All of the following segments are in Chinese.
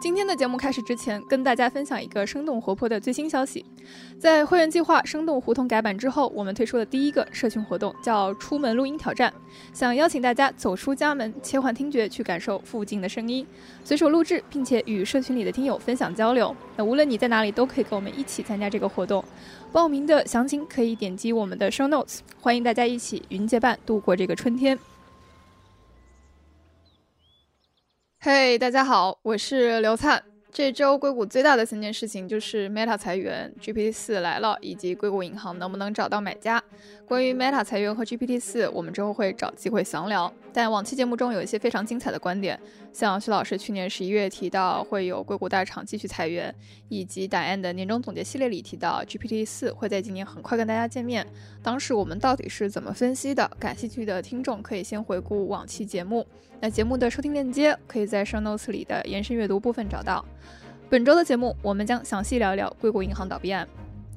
今天的节目开始之前，跟大家分享一个生动活泼的最新消息。在会员计划生动胡同改版之后，我们推出的第一个社群活动叫“出门录音挑战”，想邀请大家走出家门，切换听觉去感受附近的声音，随手录制，并且与社群里的听友分享交流。那无论你在哪里，都可以跟我们一起参加这个活动。报名的详情可以点击我们的 show notes。欢迎大家一起云结伴度过这个春天。嘿，大家好，我是刘灿。这周硅谷最大的三件事情就是 Meta 裁员、GPT 四来了，以及硅谷银行能不能找到买家。关于 Meta 裁员和 GPT 四，我们之后会找机会详聊。但往期节目中有一些非常精彩的观点，像徐老师去年十一月提到会有硅谷大厂继续裁员，以及答案的年终总结系列里提到 GPT 四会在今年很快跟大家见面。当时我们到底是怎么分析的？感兴趣的听众可以先回顾往期节目。那节目的收听链接可以在 Show Notes 里的延伸阅读部分找到。本周的节目，我们将详细聊聊硅谷银行倒闭案。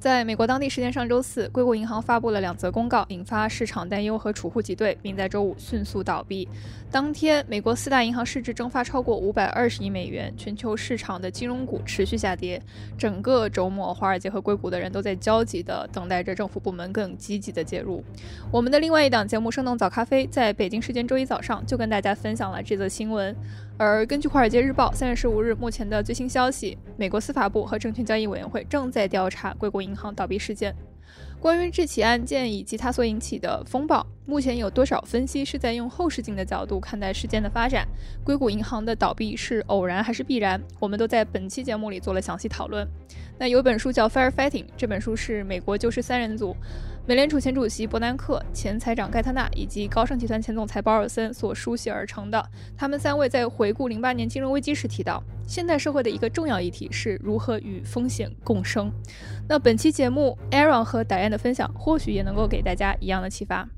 在美国当地时间上周四，硅谷银行发布了两则公告，引发市场担忧和储户挤兑，并在周五迅速倒闭。当天，美国四大银行市值蒸发超过五百二十亿美元，全球市场的金融股持续下跌。整个周末，华尔街和硅谷的人都在焦急地等待着政府部门更积极的介入。我们的另外一档节目《生动早咖啡》在北京时间周一早上就跟大家分享了这则新闻。而根据《华尔街日报》三月十五日目前的最新消息，美国司法部和证券交易委员会正在调查硅谷银行倒闭事件。关于这起案件以及它所引起的风暴，目前有多少分析是在用后视镜的角度看待事件的发展？硅谷银行的倒闭是偶然还是必然？我们都在本期节目里做了详细讨论。那有本书叫《Firefighting》，这本书是美国救市三人组。美联储前主席伯南克、前财长盖特纳以及高盛集团前总裁保尔森所书写而成的。他们三位在回顾零八年金融危机时提到，现代社会的一个重要议题是如何与风险共生。那本期节目，Aaron 和 Diane 的分享或许也能够给大家一样的启发。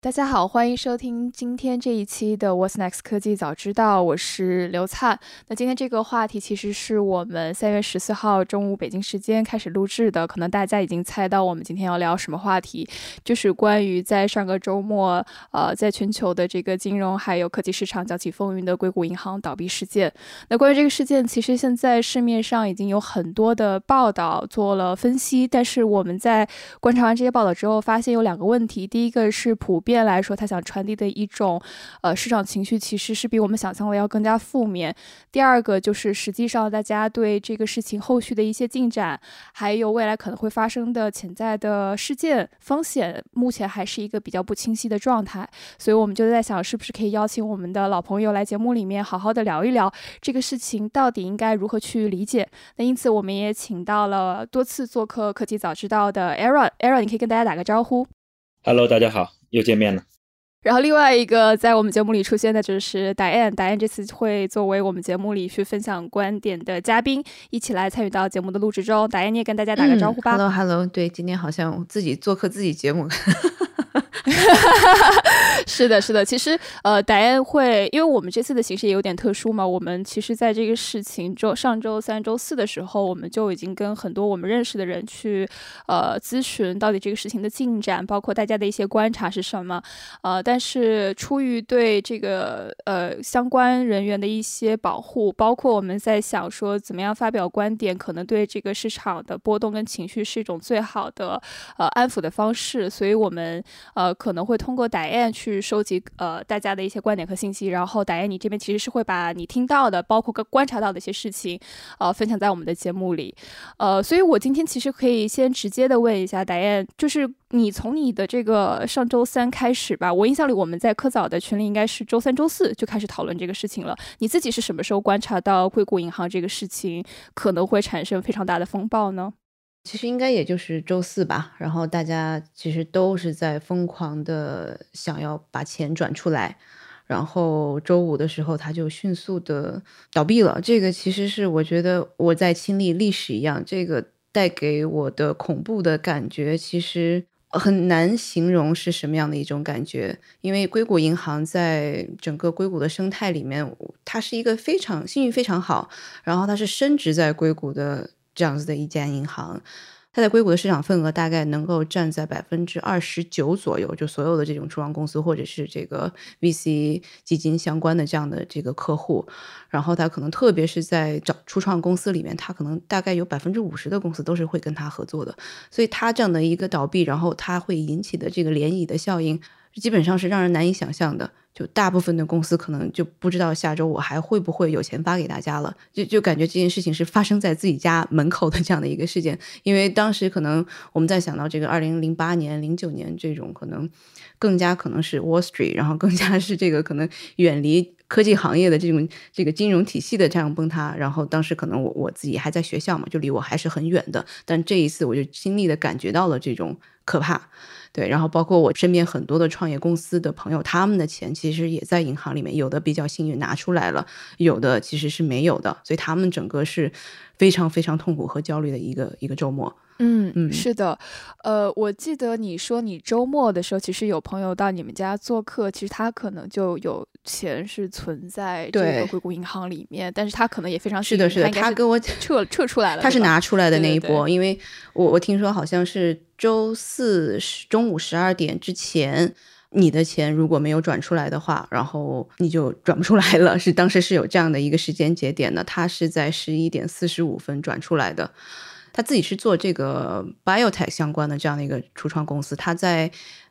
大家好，欢迎收听今天这一期的 What's Next 科技早知道，我是刘灿。那今天这个话题其实是我们三月十四号中午北京时间开始录制的，可能大家已经猜到我们今天要聊什么话题，就是关于在上个周末，呃，在全球的这个金融还有科技市场搅起风云的硅谷银行倒闭事件。那关于这个事件，其实现在市面上已经有很多的报道做了分析，但是我们在观察完这些报道之后，发现有两个问题，第一个是普。遍来说，他想传递的一种，呃，市场情绪其实是比我们想象的要更加负面。第二个就是，实际上大家对这个事情后续的一些进展，还有未来可能会发生的潜在的事件风险，目前还是一个比较不清晰的状态。所以我们就在想，是不是可以邀请我们的老朋友来节目里面好好的聊一聊这个事情到底应该如何去理解。那因此，我们也请到了多次做客科技早知道的 Aaron。Aaron，你可以跟大家打个招呼。Hello，大家好，又见面了。然后另外一个在我们节目里出现的就是 Diane，Diane 这次会作为我们节目里去分享观点的嘉宾，一起来参与到节目的录制中。Diane，你也跟大家打个招呼吧。Hello，Hello，对，今天好像自己做客自己节目。是的，是的。其实，呃，戴安会，因为我们这次的形式也有点特殊嘛。我们其实在这个事情周上周三、周四的时候，我们就已经跟很多我们认识的人去，呃，咨询到底这个事情的进展，包括大家的一些观察是什么。呃，但是出于对这个呃相关人员的一些保护，包括我们在想说怎么样发表观点，可能对这个市场的波动跟情绪是一种最好的呃安抚的方式，所以我们呃。可能会通过打雁去收集呃大家的一些观点和信息，然后打雁你这边其实是会把你听到的，包括跟观察到的一些事情，呃分享在我们的节目里，呃，所以我今天其实可以先直接的问一下打雁，就是你从你的这个上周三开始吧，我印象里我们在科早的群里应该是周三、周四就开始讨论这个事情了，你自己是什么时候观察到硅谷银行这个事情可能会产生非常大的风暴呢？其实应该也就是周四吧，然后大家其实都是在疯狂的想要把钱转出来，然后周五的时候它就迅速的倒闭了。这个其实是我觉得我在亲历历史一样，这个带给我的恐怖的感觉，其实很难形容是什么样的一种感觉，因为硅谷银行在整个硅谷的生态里面，它是一个非常信誉非常好，然后它是升值在硅谷的这样子的一家银行。它在硅谷的市场份额大概能够占在百分之二十九左右，就所有的这种初创公司或者是这个 VC 基金相关的这样的这个客户，然后它可能特别是在找初创公司里面，它可能大概有百分之五十的公司都是会跟它合作的，所以它这样的一个倒闭，然后它会引起的这个涟漪的效应。基本上是让人难以想象的，就大部分的公司可能就不知道下周我还会不会有钱发给大家了，就就感觉这件事情是发生在自己家门口的这样的一个事件。因为当时可能我们在想到这个二零零八年、零九年这种可能更加可能是 Wall Street，然后更加是这个可能远离科技行业的这种这个金融体系的这样崩塌。然后当时可能我我自己还在学校嘛，就离我还是很远的，但这一次我就亲历的感觉到了这种可怕。对，然后包括我身边很多的创业公司的朋友，他们的钱其实也在银行里面，有的比较幸运拿出来了，有的其实是没有的，所以他们整个是非常非常痛苦和焦虑的一个一个周末。嗯嗯，是的，呃，我记得你说你周末的时候，其实有朋友到你们家做客，其实他可能就有钱是存在这个硅谷银行里面，但是他可能也非常是的，是的，他跟我撤撤出来了，他是拿出来的那一波，因为我我听说好像是周四中午十二点之前，你的钱如果没有转出来的话，然后你就转不出来了，是当时是有这样的一个时间节点的，他是在十一点四十五分转出来的。他自己是做这个 biotech 相关的这样的一个初创公司，他在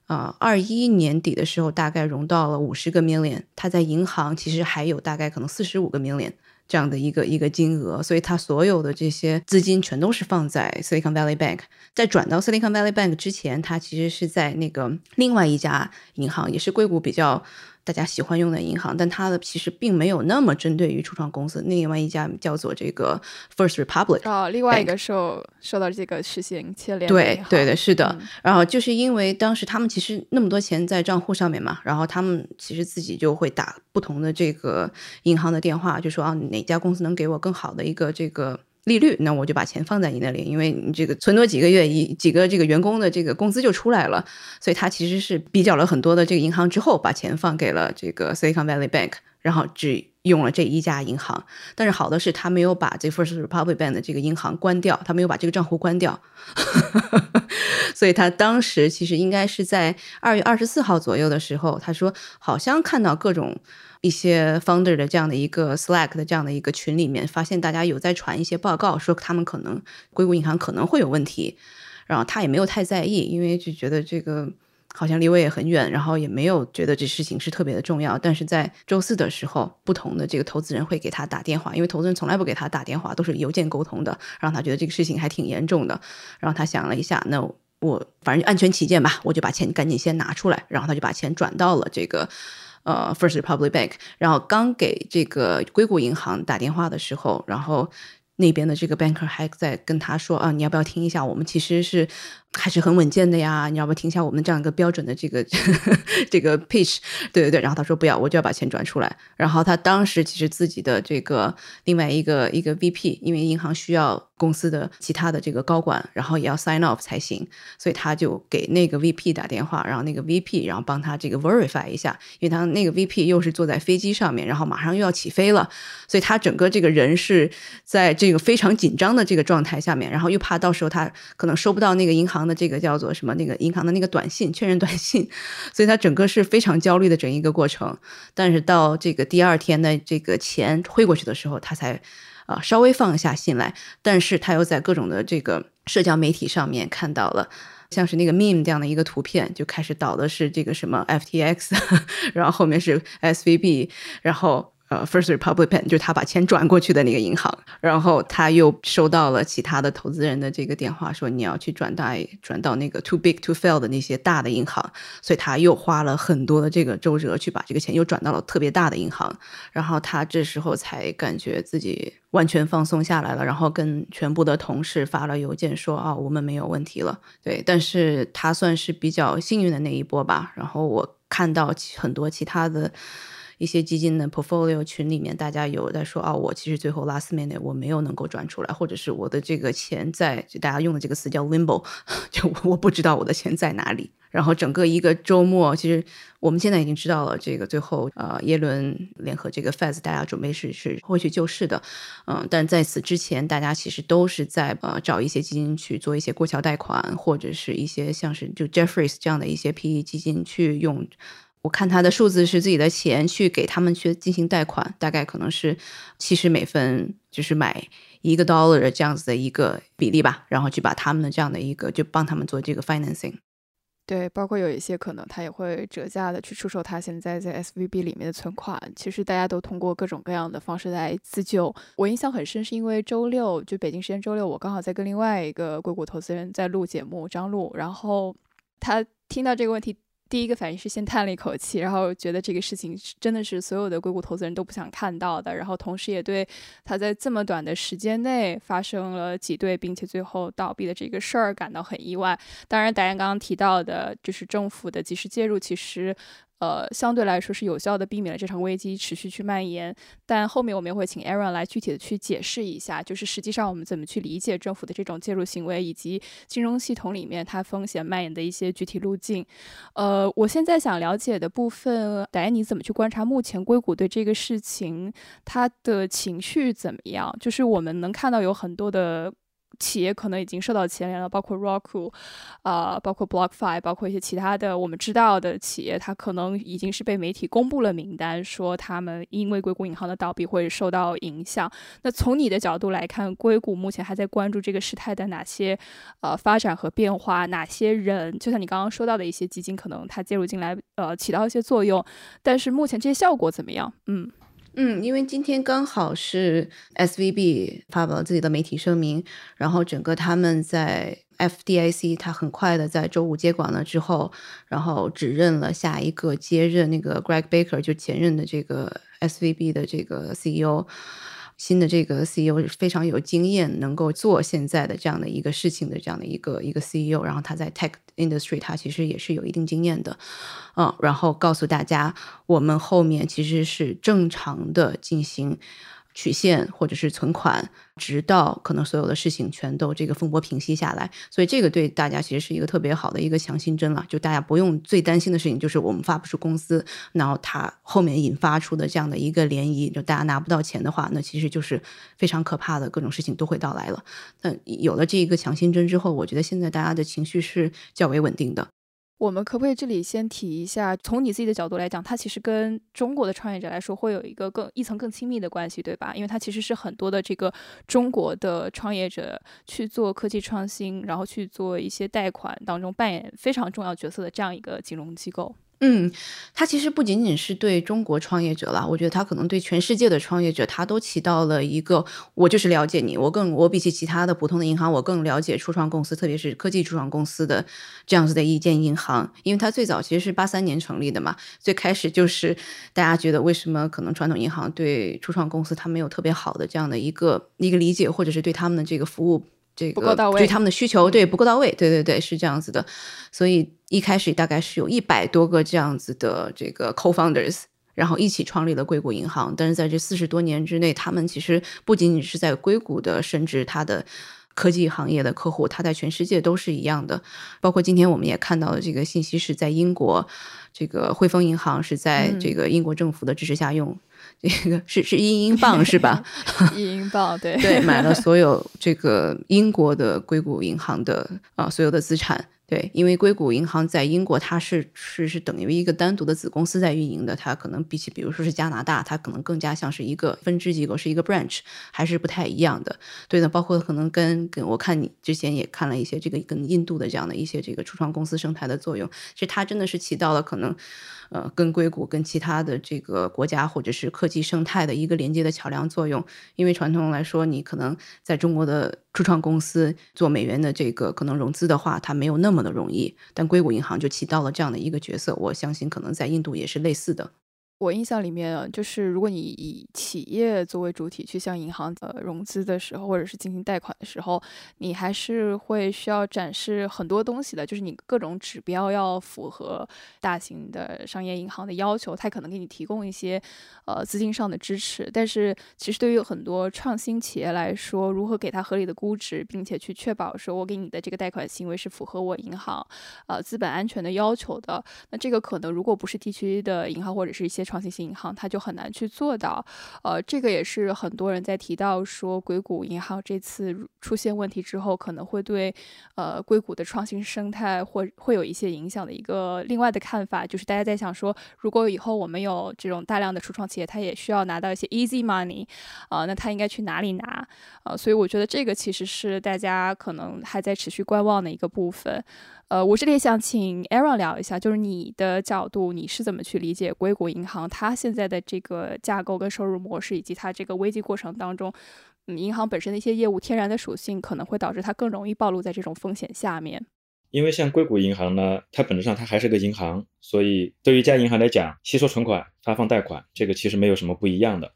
啊二一年底的时候大概融到了五十个 million，他在银行其实还有大概可能四十五个 million 这样的一个一个金额，所以他所有的这些资金全都是放在 Silicon Valley Bank，在转到 Silicon Valley Bank 之前，他其实是在那个另外一家银行，也是硅谷比较。大家喜欢用的银行，但它的其实并没有那么针对于初创公司。另外一家叫做这个 First Republic，哦，另外一个受受到这个事情牵连。对对的，是的。然后就是因为当时他们其实那么多钱在账户上面嘛，然后他们其实自己就会打不同的这个银行的电话，就说啊哪家公司能给我更好的一个这个。利率，那我就把钱放在你那里，因为你这个存多几个月，一几个这个员工的这个工资就出来了，所以他其实是比较了很多的这个银行之后，把钱放给了这个 Silicon Valley Bank，然后只用了这一家银行。但是好的是，他没有把这 First Republic Bank 的这个银行关掉，他没有把这个账户关掉，所以他当时其实应该是在二月二十四号左右的时候，他说好像看到各种。一些 founder 的这样的一个 Slack 的这样的一个群里面，发现大家有在传一些报告，说他们可能硅谷银行可能会有问题，然后他也没有太在意，因为就觉得这个好像离我也很远，然后也没有觉得这事情是特别的重要。但是在周四的时候，不同的这个投资人会给他打电话，因为投资人从来不给他打电话，都是邮件沟通的，让他觉得这个事情还挺严重的。然后他想了一下，那我反正就安全起见吧，我就把钱赶紧先拿出来，然后他就把钱转到了这个。呃，First Public Bank，然后刚给这个硅谷银行打电话的时候，然后那边的这个 banker 还在跟他说啊，你要不要听一下？我们其实是。还是很稳健的呀，你要不听一下我们这样一个标准的这个 这个 pitch？对对对，然后他说不要，我就要把钱转出来。然后他当时其实自己的这个另外一个一个 VP，因为银行需要公司的其他的这个高管，然后也要 sign off 才行，所以他就给那个 VP 打电话，然后那个 VP 然后帮他这个 verify 一下，因为他那个 VP 又是坐在飞机上面，然后马上又要起飞了，所以他整个这个人是在这个非常紧张的这个状态下面，然后又怕到时候他可能收不到那个银行。的这个叫做什么？那个银行的那个短信确认短信，所以他整个是非常焦虑的整一个过程。但是到这个第二天的这个钱汇过去的时候，他才啊稍微放下心来。但是他又在各种的这个社交媒体上面看到了，像是那个 meme 这样的一个图片，就开始导的是这个什么 FTX，然后后面是 SVB，然后。呃，First Republican，就是他把钱转过去的那个银行，然后他又收到了其他的投资人的这个电话，说你要去转贷转到那个 Too Big to Fail 的那些大的银行，所以他又花了很多的这个周折去把这个钱又转到了特别大的银行，然后他这时候才感觉自己完全放松下来了，然后跟全部的同事发了邮件说啊，我们没有问题了。对，但是他算是比较幸运的那一波吧。然后我看到很多其他的。一些基金的 portfolio 群里面，大家有在说啊，我其实最后 last minute 我没有能够转出来，或者是我的这个钱在，就大家用的这个词叫 limbo，就我不知道我的钱在哪里。然后整个一个周末，其实我们现在已经知道了，这个最后呃，耶伦联合这个 Fed，大家准备是是会去救市的，嗯，但在此之前，大家其实都是在呃找一些基金去做一些过桥贷款，或者是一些像是就 Jeffries 这样的一些 PE 基金去用。我看他的数字是自己的钱去给他们去进行贷款，大概可能是七十美分，就是买一个 dollar 这样子的一个比例吧，然后去把他们的这样的一个就帮他们做这个 financing。对，包括有一些可能他也会折价的去出售他现在在 SVB 里面的存款。其实大家都通过各种各样的方式来自救。我印象很深，是因为周六就北京时间周六，我刚好在跟另外一个硅谷投资人在录节目，张璐，然后他听到这个问题。第一个反应是先叹了一口气，然后觉得这个事情真的是所有的硅谷投资人都不想看到的，然后同时也对他在这么短的时间内发生了挤兑，并且最后倒闭的这个事儿感到很意外。当然，达人刚刚提到的就是政府的及时介入，其实。呃，相对来说是有效的避免了这场危机持续去蔓延，但后面我们也会请 Aaron 来具体的去解释一下，就是实际上我们怎么去理解政府的这种介入行为，以及金融系统里面它风险蔓延的一些具体路径。呃，我现在想了解的部分，戴你怎么去观察目前硅谷对这个事情它的情绪怎么样？就是我们能看到有很多的。企业可能已经受到牵连了，包括 Roku，啊，包括 BlockFi，包括一些其他的我们知道的企业，它可能已经是被媒体公布了名单，说他们因为硅谷银行的倒闭会受到影响。那从你的角度来看，硅谷目前还在关注这个事态的哪些呃发展和变化？哪些人？就像你刚刚说到的一些基金，可能它介入进来，呃，起到一些作用。但是目前这些效果怎么样？嗯。嗯，因为今天刚好是 S V B 发表了自己的媒体声明，然后整个他们在 F D I C，他很快的在周五接管了之后，然后指认了下一个接任那个 Greg Baker 就前任的这个 S V B 的这个 C E O。新的这个 CEO 非常有经验，能够做现在的这样的一个事情的这样的一个一个 CEO，然后他在 tech industry 他其实也是有一定经验的，嗯，然后告诉大家，我们后面其实是正常的进行。曲线或者是存款，直到可能所有的事情全都这个风波平息下来，所以这个对大家其实是一个特别好的一个强心针了。就大家不用最担心的事情，就是我们发不出工资，然后它后面引发出的这样的一个涟漪，就大家拿不到钱的话，那其实就是非常可怕的各种事情都会到来了。那有了这一个强心针之后，我觉得现在大家的情绪是较为稳定的。我们可不可以这里先提一下，从你自己的角度来讲，它其实跟中国的创业者来说会有一个更一层更亲密的关系，对吧？因为它其实是很多的这个中国的创业者去做科技创新，然后去做一些贷款当中扮演非常重要角色的这样一个金融机构。嗯，它其实不仅仅是对中国创业者了，我觉得它可能对全世界的创业者，它都起到了一个，我就是了解你，我更我比起其他的普通的银行，我更了解初创公司，特别是科技初创公司的这样子的一间银行，因为它最早其实是八三年成立的嘛，最开始就是大家觉得为什么可能传统银行对初创公司它没有特别好的这样的一个一个理解，或者是对他们的这个服务。这个对他们的需求对不够到位，对对对是这样子的，所以一开始大概是有一百多个这样子的这个 co-founders，然后一起创立了硅谷银行。但是在这四十多年之内，他们其实不仅仅是在硅谷的，甚至他的科技行业的客户，他在全世界都是一样的。包括今天我们也看到的这个信息是在英国，这个汇丰银行是在这个英国政府的支持下用。这 个是是一英镑是吧？一英镑，对 对，买了所有这个英国的硅谷银行的啊所有的资产。对，因为硅谷银行在英国，它是是是等于一个单独的子公司在运营的，它可能比起比如说是加拿大，它可能更加像是一个分支机构，是一个 branch，还是不太一样的。对的，包括可能跟跟我看你之前也看了一些这个跟印度的这样的一些这个初创公司生态的作用，其实它真的是起到了可能。呃，跟硅谷、跟其他的这个国家或者是科技生态的一个连接的桥梁作用，因为传统来说，你可能在中国的初创公司做美元的这个可能融资的话，它没有那么的容易，但硅谷银行就起到了这样的一个角色。我相信可能在印度也是类似的。我印象里面，就是如果你以企业作为主体去向银行呃融资的时候，或者是进行贷款的时候，你还是会需要展示很多东西的，就是你各种指标要符合大型的商业银行的要求，它可能给你提供一些呃资金上的支持。但是其实对于很多创新企业来说，如何给它合理的估值，并且去确保说我给你的这个贷款行为是符合我银行呃资本安全的要求的，那这个可能如果不是地区的银行或者是一些创新型银行，它就很难去做到。呃，这个也是很多人在提到说，硅谷银行这次出现问题之后，可能会对呃硅谷的创新生态或会有一些影响的一个另外的看法，就是大家在想说，如果以后我们有这种大量的初创企业，它也需要拿到一些 easy money，啊，那它应该去哪里拿？呃，所以我觉得这个其实是大家可能还在持续观望的一个部分。呃，我这里想请 Aaron 聊一下，就是你的角度，你是怎么去理解硅谷银行它现在的这个架构跟收入模式，以及它这个危机过程当中，银行本身的一些业务天然的属性，可能会导致它更容易暴露在这种风险下面。因为像硅谷银行呢，它本质上它还是个银行，所以对于一家银行来讲，吸收存款、发放贷款，这个其实没有什么不一样的。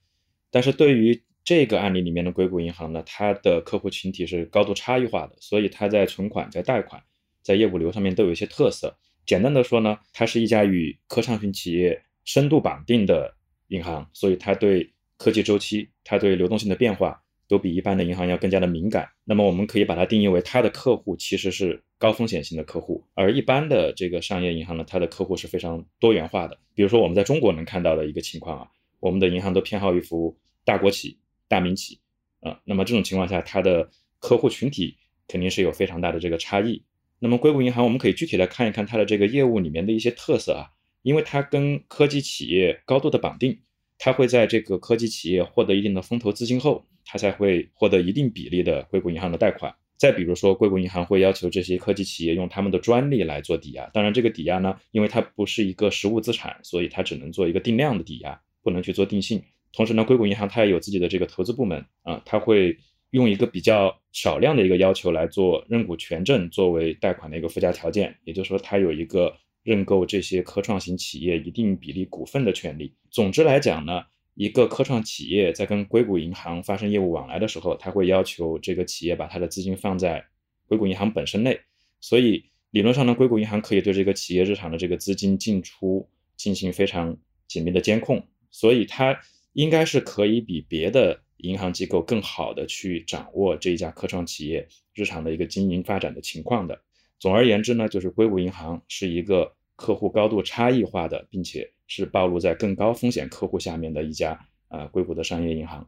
但是对于这个案例里面的硅谷银行呢，它的客户群体是高度差异化的，所以它在存款、在贷款。在业务流上面都有一些特色。简单的说呢，它是一家与科创型企业深度绑定的银行，所以它对科技周期、它对流动性的变化都比一般的银行要更加的敏感。那么我们可以把它定义为它的客户其实是高风险型的客户，而一般的这个商业银行呢，它的客户是非常多元化的。比如说我们在中国能看到的一个情况啊，我们的银行都偏好于服务大国企、大民企啊，那么这种情况下，它的客户群体肯定是有非常大的这个差异。那么硅谷银行，我们可以具体来看一看它的这个业务里面的一些特色啊，因为它跟科技企业高度的绑定，它会在这个科技企业获得一定的风投资金后，它才会获得一定比例的硅谷银行的贷款。再比如说，硅谷银行会要求这些科技企业用他们的专利来做抵押，当然这个抵押呢，因为它不是一个实物资产，所以它只能做一个定量的抵押，不能去做定性。同时呢，硅谷银行它也有自己的这个投资部门啊，它会。用一个比较少量的一个要求来做认股权证作为贷款的一个附加条件，也就是说，它有一个认购这些科创型企业一定比例股份的权利。总之来讲呢，一个科创企业在跟硅谷银行发生业务往来的时候，它会要求这个企业把它的资金放在硅谷银行本身内。所以理论上呢，硅谷银行可以对这个企业日常的这个资金进出进行非常紧密的监控，所以它应该是可以比别的。银行机构更好的去掌握这一家科创企业日常的一个经营发展的情况的。总而言之呢，就是硅谷银行是一个客户高度差异化的，并且是暴露在更高风险客户下面的一家呃硅谷的商业银行。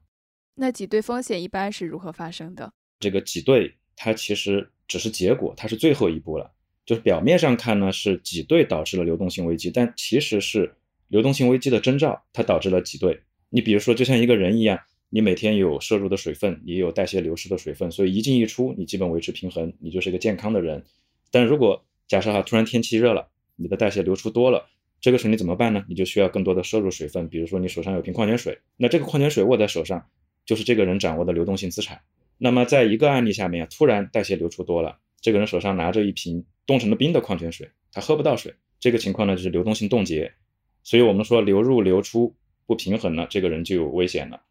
那挤兑风险一般是如何发生的？这个挤兑它其实只是结果，它是最后一步了。就是表面上看呢是挤兑导致了流动性危机，但其实是流动性危机的征兆，它导致了挤兑。你比如说，就像一个人一样。你每天有摄入的水分，也有代谢流失的水分，所以一进一出，你基本维持平衡，你就是一个健康的人。但如果假设哈，突然天气热了，你的代谢流出多了，这个时候你怎么办呢？你就需要更多的摄入水分，比如说你手上有瓶矿泉水，那这个矿泉水握在手上，就是这个人掌握的流动性资产。那么在一个案例下面，突然代谢流出多了，这个人手上拿着一瓶冻成了冰的矿泉水，他喝不到水，这个情况呢就是流动性冻结。所以我们说流入流出不平衡了，这个人就有危险了。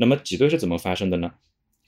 那么挤兑是怎么发生的呢？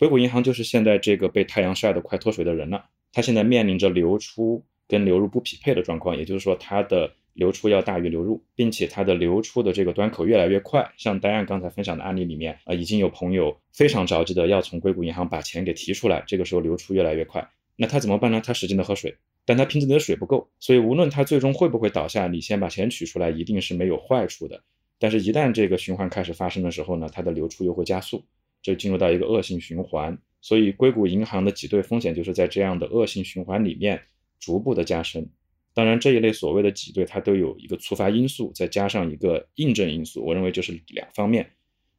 硅谷银行就是现在这个被太阳晒得快脱水的人了，它现在面临着流出跟流入不匹配的状况，也就是说它的流出要大于流入，并且它的流出的这个端口越来越快。像丹安刚才分享的案例里面啊，已经有朋友非常着急的要从硅谷银行把钱给提出来，这个时候流出越来越快，那他怎么办呢？他使劲的喝水，但他瓶子里的水不够，所以无论他最终会不会倒下，你先把钱取出来，一定是没有坏处的。但是，一旦这个循环开始发生的时候呢，它的流出又会加速，就进入到一个恶性循环。所以，硅谷银行的挤兑风险就是在这样的恶性循环里面逐步的加深。当然，这一类所谓的挤兑，它都有一个触发因素，再加上一个印证因素。我认为就是两方面。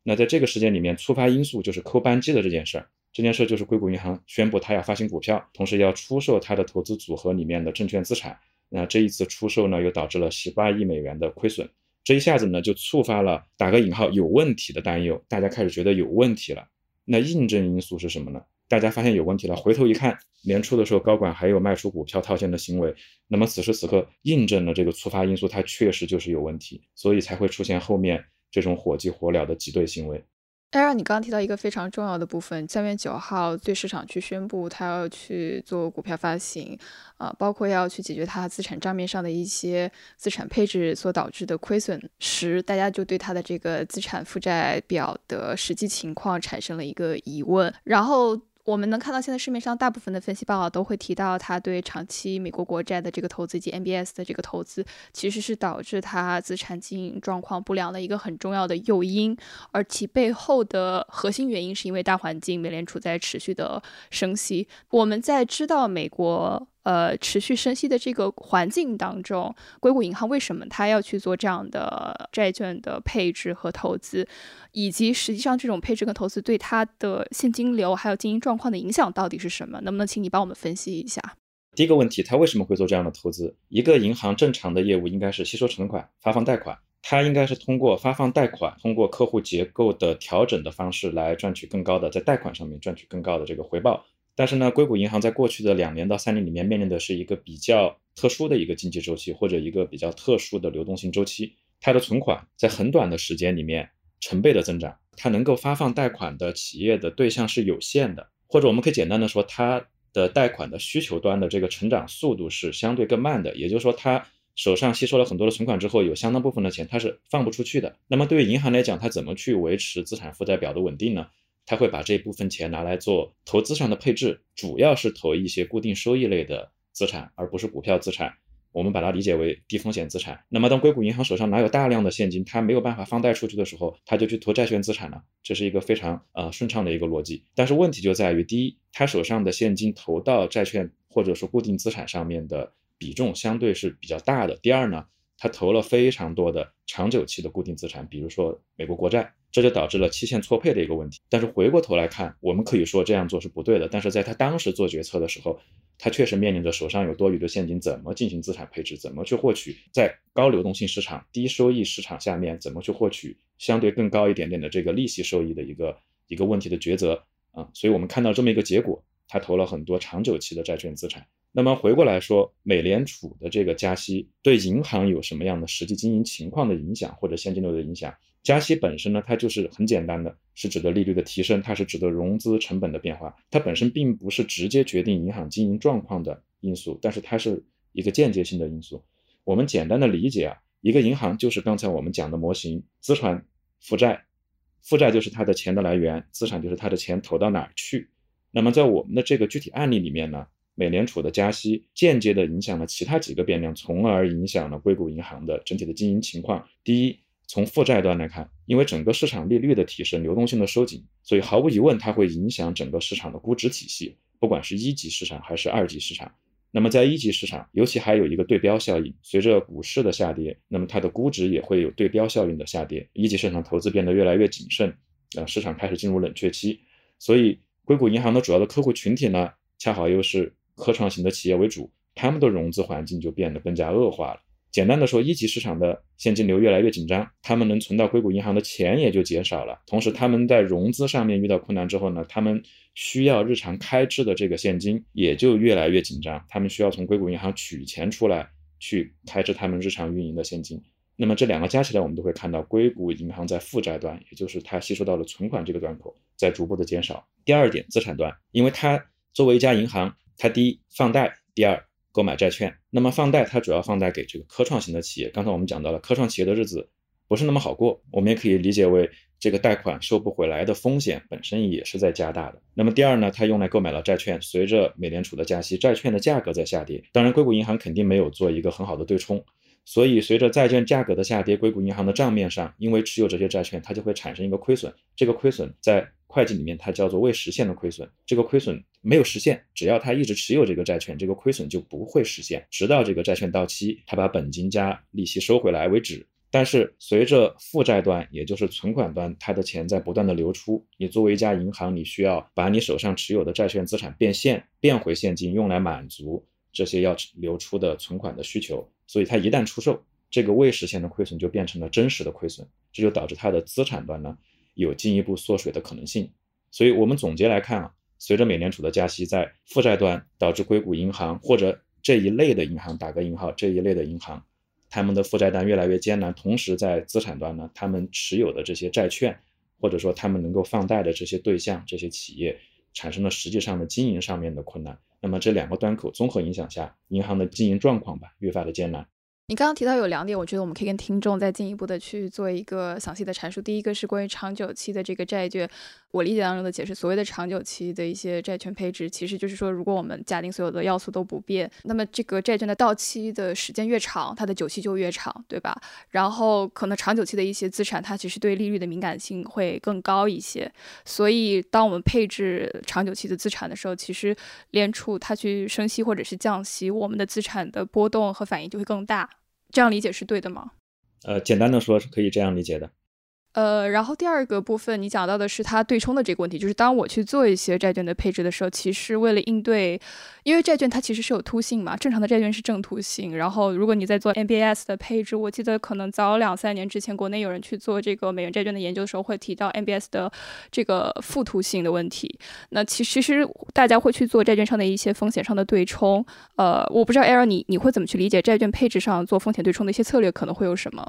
那在这个时间里面，触发因素就是扣扳机的这件事儿。这件事就是硅谷银行宣布它要发行股票，同时要出售它的投资组合里面的证券资产。那这一次出售呢，又导致了十八亿美元的亏损。这一下子呢，就触发了打个引号有问题的担忧，大家开始觉得有问题了。那印证因素是什么呢？大家发现有问题了，回头一看，年初的时候高管还有卖出股票套现的行为，那么此时此刻印证了这个触发因素，它确实就是有问题，所以才会出现后面这种火急火燎的挤兑行为。艾让你刚刚提到一个非常重要的部分，三月九号对市场去宣布，他要去做股票发行，啊，包括要去解决他资产账面上的一些资产配置所导致的亏损时，大家就对他的这个资产负债表的实际情况产生了一个疑问，然后。我们能看到，现在市面上大部分的分析报告都会提到，他对长期美国国债的这个投资以及 MBS 的这个投资，其实是导致他资产经营状况不良的一个很重要的诱因，而其背后的核心原因是因为大环境，美联储在持续的升息。我们在知道美国。呃，持续升息的这个环境当中，硅谷银行为什么它要去做这样的债券的配置和投资，以及实际上这种配置跟投资对它的现金流还有经营状况的影响到底是什么？能不能请你帮我们分析一下？第一个问题，它为什么会做这样的投资？一个银行正常的业务应该是吸收存款、发放贷款，它应该是通过发放贷款，通过客户结构的调整的方式来赚取更高的在贷款上面赚取更高的这个回报。但是呢，硅谷银行在过去的两年到三年里面面临的是一个比较特殊的一个经济周期，或者一个比较特殊的流动性周期。它的存款在很短的时间里面成倍的增长，它能够发放贷款的企业的对象是有限的，或者我们可以简单的说，它的贷款的需求端的这个成长速度是相对更慢的。也就是说，它手上吸收了很多的存款之后，有相当部分的钱它是放不出去的。那么对于银行来讲，它怎么去维持资产负债表的稳定呢？他会把这部分钱拿来做投资上的配置，主要是投一些固定收益类的资产，而不是股票资产。我们把它理解为低风险资产。那么，当硅谷银行手上拿有大量的现金，它没有办法放贷出去的时候，他就去投债券资产了。这是一个非常呃顺畅的一个逻辑。但是问题就在于，第一，他手上的现金投到债券或者说固定资产上面的比重相对是比较大的。第二呢？他投了非常多的长久期的固定资产，比如说美国国债，这就导致了期限错配的一个问题。但是回过头来看，我们可以说这样做是不对的。但是在他当时做决策的时候，他确实面临着手上有多余的现金，怎么进行资产配置，怎么去获取在高流动性市场、低收益市场下面怎么去获取相对更高一点点的这个利息收益的一个一个问题的抉择啊。所以我们看到这么一个结果，他投了很多长久期的债券资产。那么回过来说，美联储的这个加息对银行有什么样的实际经营情况的影响，或者现金流的影响？加息本身呢，它就是很简单的，是指的利率的提升，它是指的融资成本的变化，它本身并不是直接决定银行经营状况的因素，但是它是一个间接性的因素。我们简单的理解啊，一个银行就是刚才我们讲的模型，资产负债，负债就是它的钱的来源，资产就是它的钱投到哪儿去。那么在我们的这个具体案例里面呢？美联储的加息间接的影响了其他几个变量，从而影响了硅谷银行的整体的经营情况。第一，从负债端来看，因为整个市场利率的提升、流动性的收紧，所以毫无疑问它会影响整个市场的估值体系，不管是一级市场还是二级市场。那么在一级市场，尤其还有一个对标效应，随着股市的下跌，那么它的估值也会有对标效应的下跌。一级市场投资变得越来越谨慎，呃，市场开始进入冷却期，所以硅谷银行的主要的客户群体呢，恰好又是。科创型的企业为主，他们的融资环境就变得更加恶化了。简单的说，一级市场的现金流越来越紧张，他们能存到硅谷银行的钱也就减少了。同时，他们在融资上面遇到困难之后呢，他们需要日常开支的这个现金也就越来越紧张，他们需要从硅谷银行取钱出来去开支他们日常运营的现金。那么这两个加起来，我们都会看到硅谷银行在负债端，也就是它吸收到了存款这个端口在逐步的减少。第二点，资产端，因为它作为一家银行。它第一放贷，第二购买债券。那么放贷，它主要放贷给这个科创型的企业。刚才我们讲到了，科创企业的日子不是那么好过，我们也可以理解为这个贷款收不回来的风险本身也是在加大的。那么第二呢，它用来购买了债券。随着美联储的加息，债券的价格在下跌。当然，硅谷银行肯定没有做一个很好的对冲，所以随着债券价格的下跌，硅谷银行的账面上因为持有这些债券，它就会产生一个亏损。这个亏损在会计里面它叫做未实现的亏损。这个亏损。没有实现，只要他一直持有这个债券，这个亏损就不会实现，直到这个债券到期，他把本金加利息收回来为止。但是随着负债端，也就是存款端，它的钱在不断的流出，你作为一家银行，你需要把你手上持有的债券资产变现，变回现金，用来满足这些要流出的存款的需求。所以它一旦出售，这个未实现的亏损就变成了真实的亏损，这就导致它的资产端呢有进一步缩水的可能性。所以我们总结来看啊。随着美联储的加息，在负债端导致硅谷银行或者这一类的银行打个引号这一类的银行，他们的负债单越来越艰难，同时在资产端呢，他们持有的这些债券或者说他们能够放贷的这些对象这些企业产生了实际上的经营上面的困难。那么这两个端口综合影响下，银行的经营状况吧越发的艰难。你刚刚提到有两点，我觉得我们可以跟听众再进一步的去做一个详细的阐述。第一个是关于长久期的这个债券，我理解当中的解释，所谓的长久期的一些债券配置，其实就是说，如果我们假定所有的要素都不变，那么这个债券的到期的时间越长，它的久期就越长，对吧？然后可能长久期的一些资产，它其实对利率的敏感性会更高一些。所以，当我们配置长久期的资产的时候，其实联储它去升息或者是降息，我们的资产的波动和反应就会更大。这样理解是对的吗？呃，简单的说是可以这样理解的。呃，然后第二个部分，你讲到的是它对冲的这个问题，就是当我去做一些债券的配置的时候，其实为了应对，因为债券它其实是有凸性嘛，正常的债券是正凸性，然后如果你在做 MBS 的配置，我记得可能早两三年之前，国内有人去做这个美元债券的研究的时候，会提到 MBS 的这个负凸性的问题。那其其实大家会去做债券上的一些风险上的对冲。呃，我不知道 Aaron 你你会怎么去理解债券配置上做风险对冲的一些策略可能会有什么？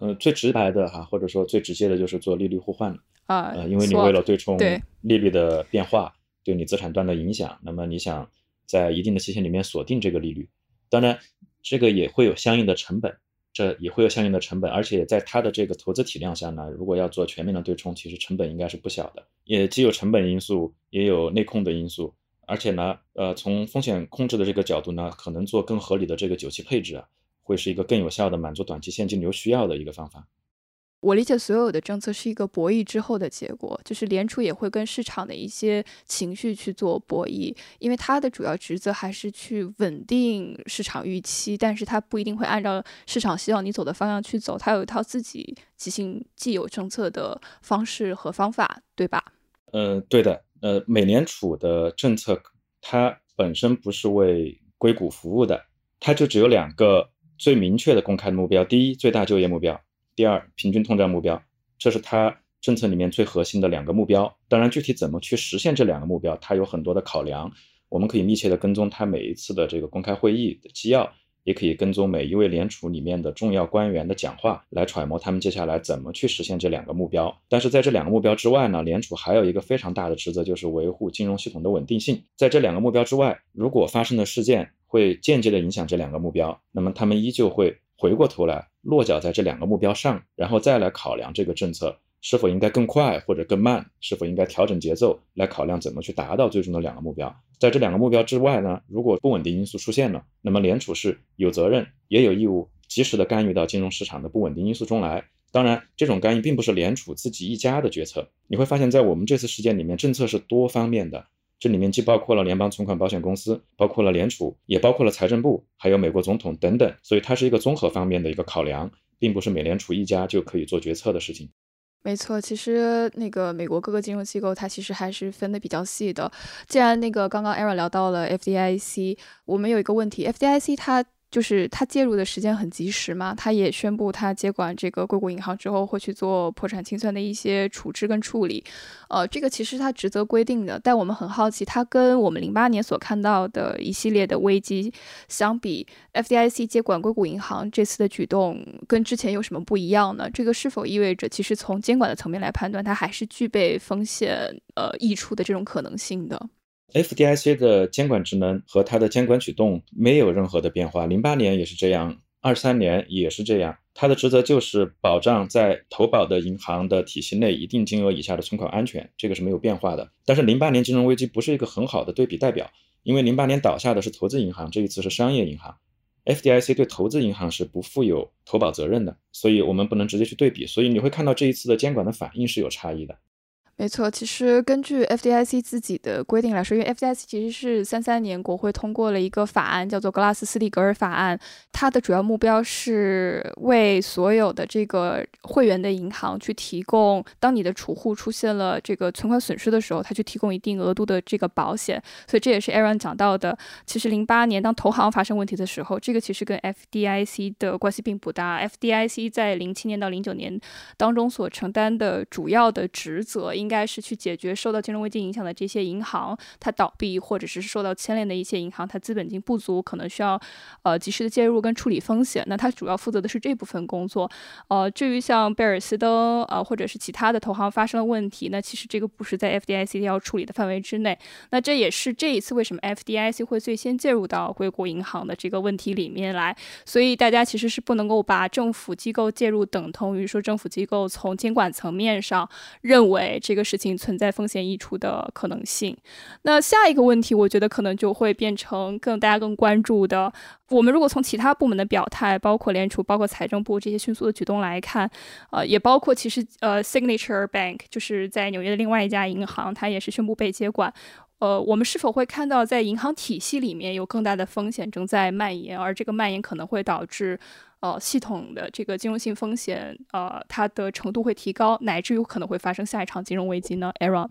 呃，最直白的哈，或者说最直接的就是做利率互换了啊，呃，因为你为了对冲利率的变化对你资产端的影响，那么你想在一定的期限里面锁定这个利率，当然这个也会有相应的成本，这也会有相应的成本，而且在它的这个投资体量下呢，如果要做全面的对冲，其实成本应该是不小的，也既有成本因素，也有内控的因素，而且呢，呃，从风险控制的这个角度呢，可能做更合理的这个久期配置啊。会是一个更有效的满足短期现金流需要的一个方法。我理解所有的政策是一个博弈之后的结果，就是联储也会跟市场的一些情绪去做博弈，因为它的主要职责还是去稳定市场预期，但是它不一定会按照市场希望你走的方向去走，它有一套自己即兴既有政策的方式和方法，对吧？嗯，对的。呃，美联储的政策它本身不是为硅谷服务的，它就只有两个。最明确的公开的目标，第一，最大就业目标；第二，平均通胀目标。这是它政策里面最核心的两个目标。当然，具体怎么去实现这两个目标，它有很多的考量。我们可以密切的跟踪它每一次的这个公开会议的纪要，也可以跟踪每一位联储里面的重要官员的讲话，来揣摩他们接下来怎么去实现这两个目标。但是在这两个目标之外呢，联储还有一个非常大的职责，就是维护金融系统的稳定性。在这两个目标之外，如果发生的事件，会间接的影响这两个目标，那么他们依旧会回过头来落脚在这两个目标上，然后再来考量这个政策是否应该更快或者更慢，是否应该调整节奏，来考量怎么去达到最终的两个目标。在这两个目标之外呢，如果不稳定因素出现了，那么联储是有责任也有义务及时的干预到金融市场的不稳定因素中来。当然，这种干预并不是联储自己一家的决策。你会发现在我们这次事件里面，政策是多方面的。这里面既包括了联邦存款保险公司，包括了联储，也包括了财政部，还有美国总统等等，所以它是一个综合方面的一个考量，并不是美联储一家就可以做决策的事情。没错，其实那个美国各个金融机构它其实还是分的比较细的。既然那个刚刚 Era 聊到了 FDIC，我们有一个问题，FDIC 它。就是他介入的时间很及时嘛，他也宣布他接管这个硅谷银行之后会去做破产清算的一些处置跟处理，呃，这个其实他职责规定的，但我们很好奇，他跟我们零八年所看到的一系列的危机相比，FDIC 接管硅谷银行这次的举动跟之前有什么不一样呢？这个是否意味着其实从监管的层面来判断，它还是具备风险呃溢出的这种可能性的？FDIC 的监管职能和它的监管举动没有任何的变化，零八年也是这样，二三年也是这样。它的职责就是保障在投保的银行的体系内一定金额以下的存款安全，这个是没有变化的。但是零八年金融危机不是一个很好的对比代表，因为零八年倒下的是投资银行，这一次是商业银行，FDIC 对投资银行是不负有投保责任的，所以我们不能直接去对比。所以你会看到这一次的监管的反应是有差异的。没错，其实根据 FDIC 自己的规定来说，因为 FDIC 其实是三三年国会通过了一个法案，叫做格拉斯斯蒂格尔法案。它的主要目标是为所有的这个会员的银行去提供，当你的储户出现了这个存款损失的时候，它去提供一定额度的这个保险。所以这也是 Aaron 讲到的。其实零八年当投行发生问题的时候，这个其实跟 FDIC 的关系并不大。FDIC 在零七年到零九年当中所承担的主要的职责应。该是去解决受到金融危机影响的这些银行它倒闭，或者是受到牵连的一些银行它资本金不足，可能需要呃及时的介入跟处理风险。那它主要负责的是这部分工作。呃，至于像贝尔斯登呃或者是其他的投行发生了问题，那其实这个不是在 FDIC 要处理的范围之内。那这也是这一次为什么 FDIC 会最先介入到硅谷银行的这个问题里面来。所以大家其实是不能够把政府机构介入等同于说政府机构从监管层面上认为这个事情存在风险溢出的可能性。那下一个问题，我觉得可能就会变成更大家更关注的。我们如果从其他部门的表态，包括联储、包括财政部这些迅速的举动来看，呃，也包括其实呃，Signature Bank 就是在纽约的另外一家银行，它也是宣布被接管。呃，我们是否会看到在银行体系里面有更大的风险正在蔓延，而这个蔓延可能会导致呃系统的这个金融性风险呃它的程度会提高，乃至有可能会发生下一场金融危机呢？Aaron，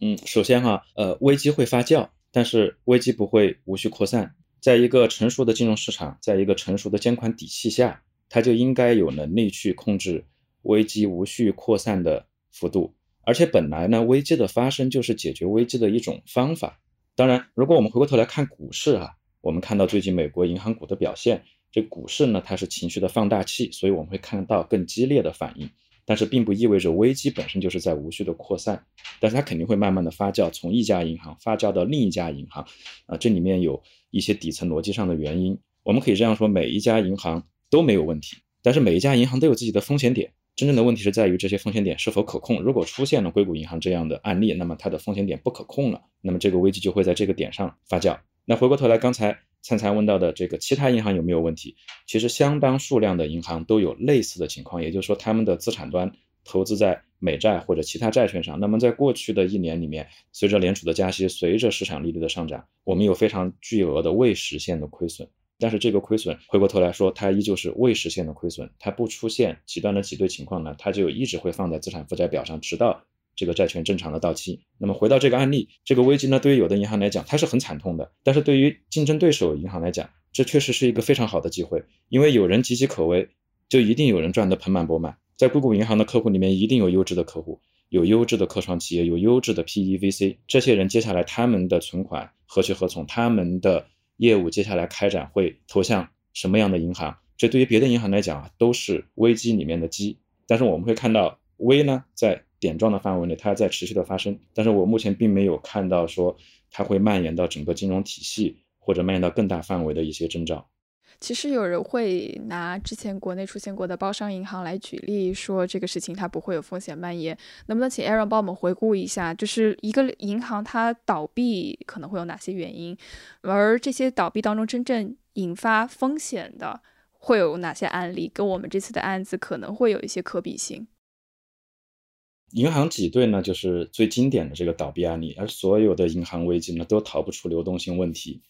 嗯，首先哈，呃，危机会发酵，但是危机不会无序扩散。在一个成熟的金融市场，在一个成熟的监管体系下，它就应该有能力去控制危机无序扩散的幅度。而且本来呢，危机的发生就是解决危机的一种方法。当然，如果我们回过头来看股市啊，我们看到最近美国银行股的表现，这股市呢它是情绪的放大器，所以我们会看到更激烈的反应。但是并不意味着危机本身就是在无序的扩散，但是它肯定会慢慢的发酵，从一家银行发酵到另一家银行，啊，这里面有一些底层逻辑上的原因。我们可以这样说，每一家银行都没有问题，但是每一家银行都有自己的风险点。真正的问题是在于这些风险点是否可控。如果出现了硅谷银行这样的案例，那么它的风险点不可控了，那么这个危机就会在这个点上发酵。那回过头来，刚才灿灿问到的这个其他银行有没有问题？其实相当数量的银行都有类似的情况，也就是说他们的资产端投资在美债或者其他债券上。那么在过去的一年里面，随着联储的加息，随着市场利率的上涨，我们有非常巨额的未实现的亏损。但是这个亏损回过头来说，它依旧是未实现的亏损，它不出现极端的挤兑情况呢，它就一直会放在资产负债表上，直到这个债券正常的到期。那么回到这个案例，这个危机呢，对于有的银行来讲，它是很惨痛的；但是对于竞争对手银行来讲，这确实是一个非常好的机会，因为有人岌岌可危，就一定有人赚得盆满钵满。在硅谷银行的客户里面，一定有优质的客户，有优质的科创企业，有优质的 PE VC，这些人接下来他们的存款何去何从？他们的业务接下来开展会投向什么样的银行？这对于别的银行来讲啊，都是危机里面的机。但是我们会看到危呢，在点状的范围内，它在持续的发生。但是我目前并没有看到说它会蔓延到整个金融体系，或者蔓延到更大范围的一些征兆。其实有人会拿之前国内出现过的包商银行来举例，说这个事情它不会有风险蔓延。能不能请 Aaron 帮我们回顾一下，就是一个银行它倒闭可能会有哪些原因，而这些倒闭当中真正引发风险的会有哪些案例，跟我们这次的案子可能会有一些可比性？银行挤兑呢，就是最经典的这个倒闭案例，而所有的银行危机呢，都逃不出流动性问题。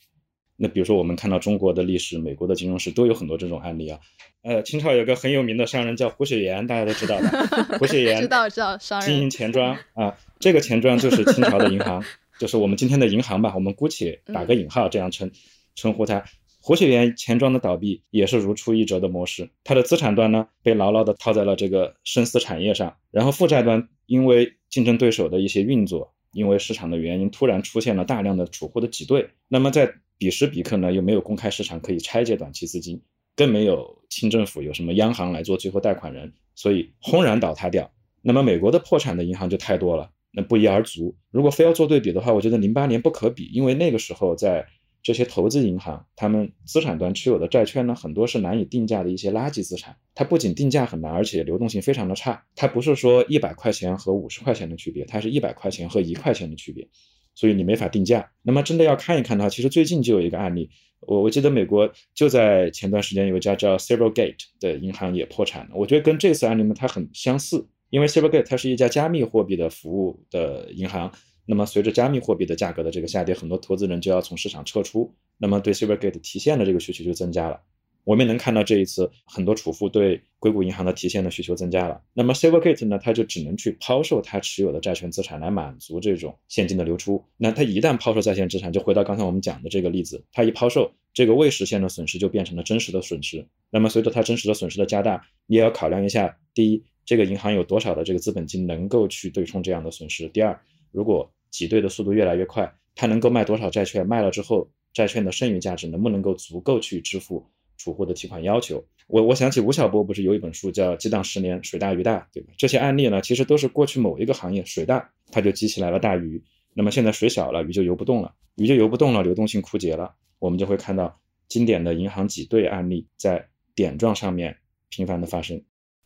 那比如说，我们看到中国的历史、美国的金融史都有很多这种案例啊。呃，清朝有个很有名的商人叫胡雪岩，大家都知道的。胡雪岩 知道知道，商人经营钱庄啊，这个钱庄就是清朝的银行，就是我们今天的银行吧，我们姑且打个引号这样称称呼它。胡雪岩钱庄的倒闭也是如出一辙的模式，它的资产端呢被牢牢的套在了这个生死产业上，然后负债端因为竞争对手的一些运作，因为市场的原因，突然出现了大量的储户的挤兑，那么在彼时彼刻呢，又没有公开市场可以拆借短期资金，更没有清政府有什么央行来做最后贷款人，所以轰然倒塌掉。那么美国的破产的银行就太多了，那不一而足。如果非要做对比的话，我觉得零八年不可比，因为那个时候在这些投资银行，他们资产端持有的债券呢，很多是难以定价的一些垃圾资产。它不仅定价很难，而且流动性非常的差。它不是说一百块钱和五十块钱的区别，它是一百块钱和一块钱的区别。所以你没法定价。那么真的要看一看的话，其实最近就有一个案例，我我记得美国就在前段时间有一家叫 Silvergate 的银行也破产了。我觉得跟这次案例呢它很相似，因为 Silvergate 它是一家加密货币的服务的银行。那么随着加密货币的价格的这个下跌，很多投资人就要从市场撤出，那么对 Silvergate 提现的这个需求就增加了。我们也能看到这一次很多储户对硅谷银行的提现的需求增加了。那么 Silvergate 呢，它就只能去抛售它持有的债权资产来满足这种现金的流出。那它一旦抛售在线资产，就回到刚才我们讲的这个例子，它一抛售，这个未实现的损失就变成了真实的损失。那么随着它真实的损失的加大，你也要考量一下：第一，这个银行有多少的这个资本金能够去对冲这样的损失？第二，如果挤兑的速度越来越快，它能够卖多少债券？卖了之后，债券的剩余价值能不能够足够去支付储户的提款要求？我我想起吴晓波不是有一本书叫《激荡十年，水大鱼大》，对吧？这些案例呢，其实都是过去某一个行业水大，它就激起来了大鱼。那么现在水小了，鱼就游不动了，鱼就游不动了，流动性枯竭了，我们就会看到经典的银行挤兑案例在点状上面频繁的发生。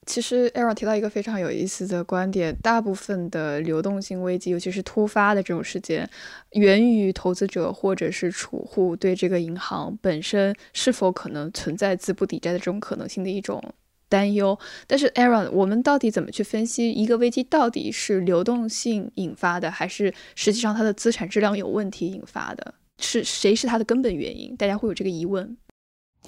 其实 Aaron 提到一个非常有意思的观点，大部分的流动性危机，尤其是突发的这种事件，源于投资者或者是储户对这个银行本身是否可能存在资不抵债的这种可能性的一种担忧。但是 Aaron，我们到底怎么去分析一个危机到底是流动性引发的，还是实际上它的资产质量有问题引发的？是谁是它的根本原因？大家会有这个疑问。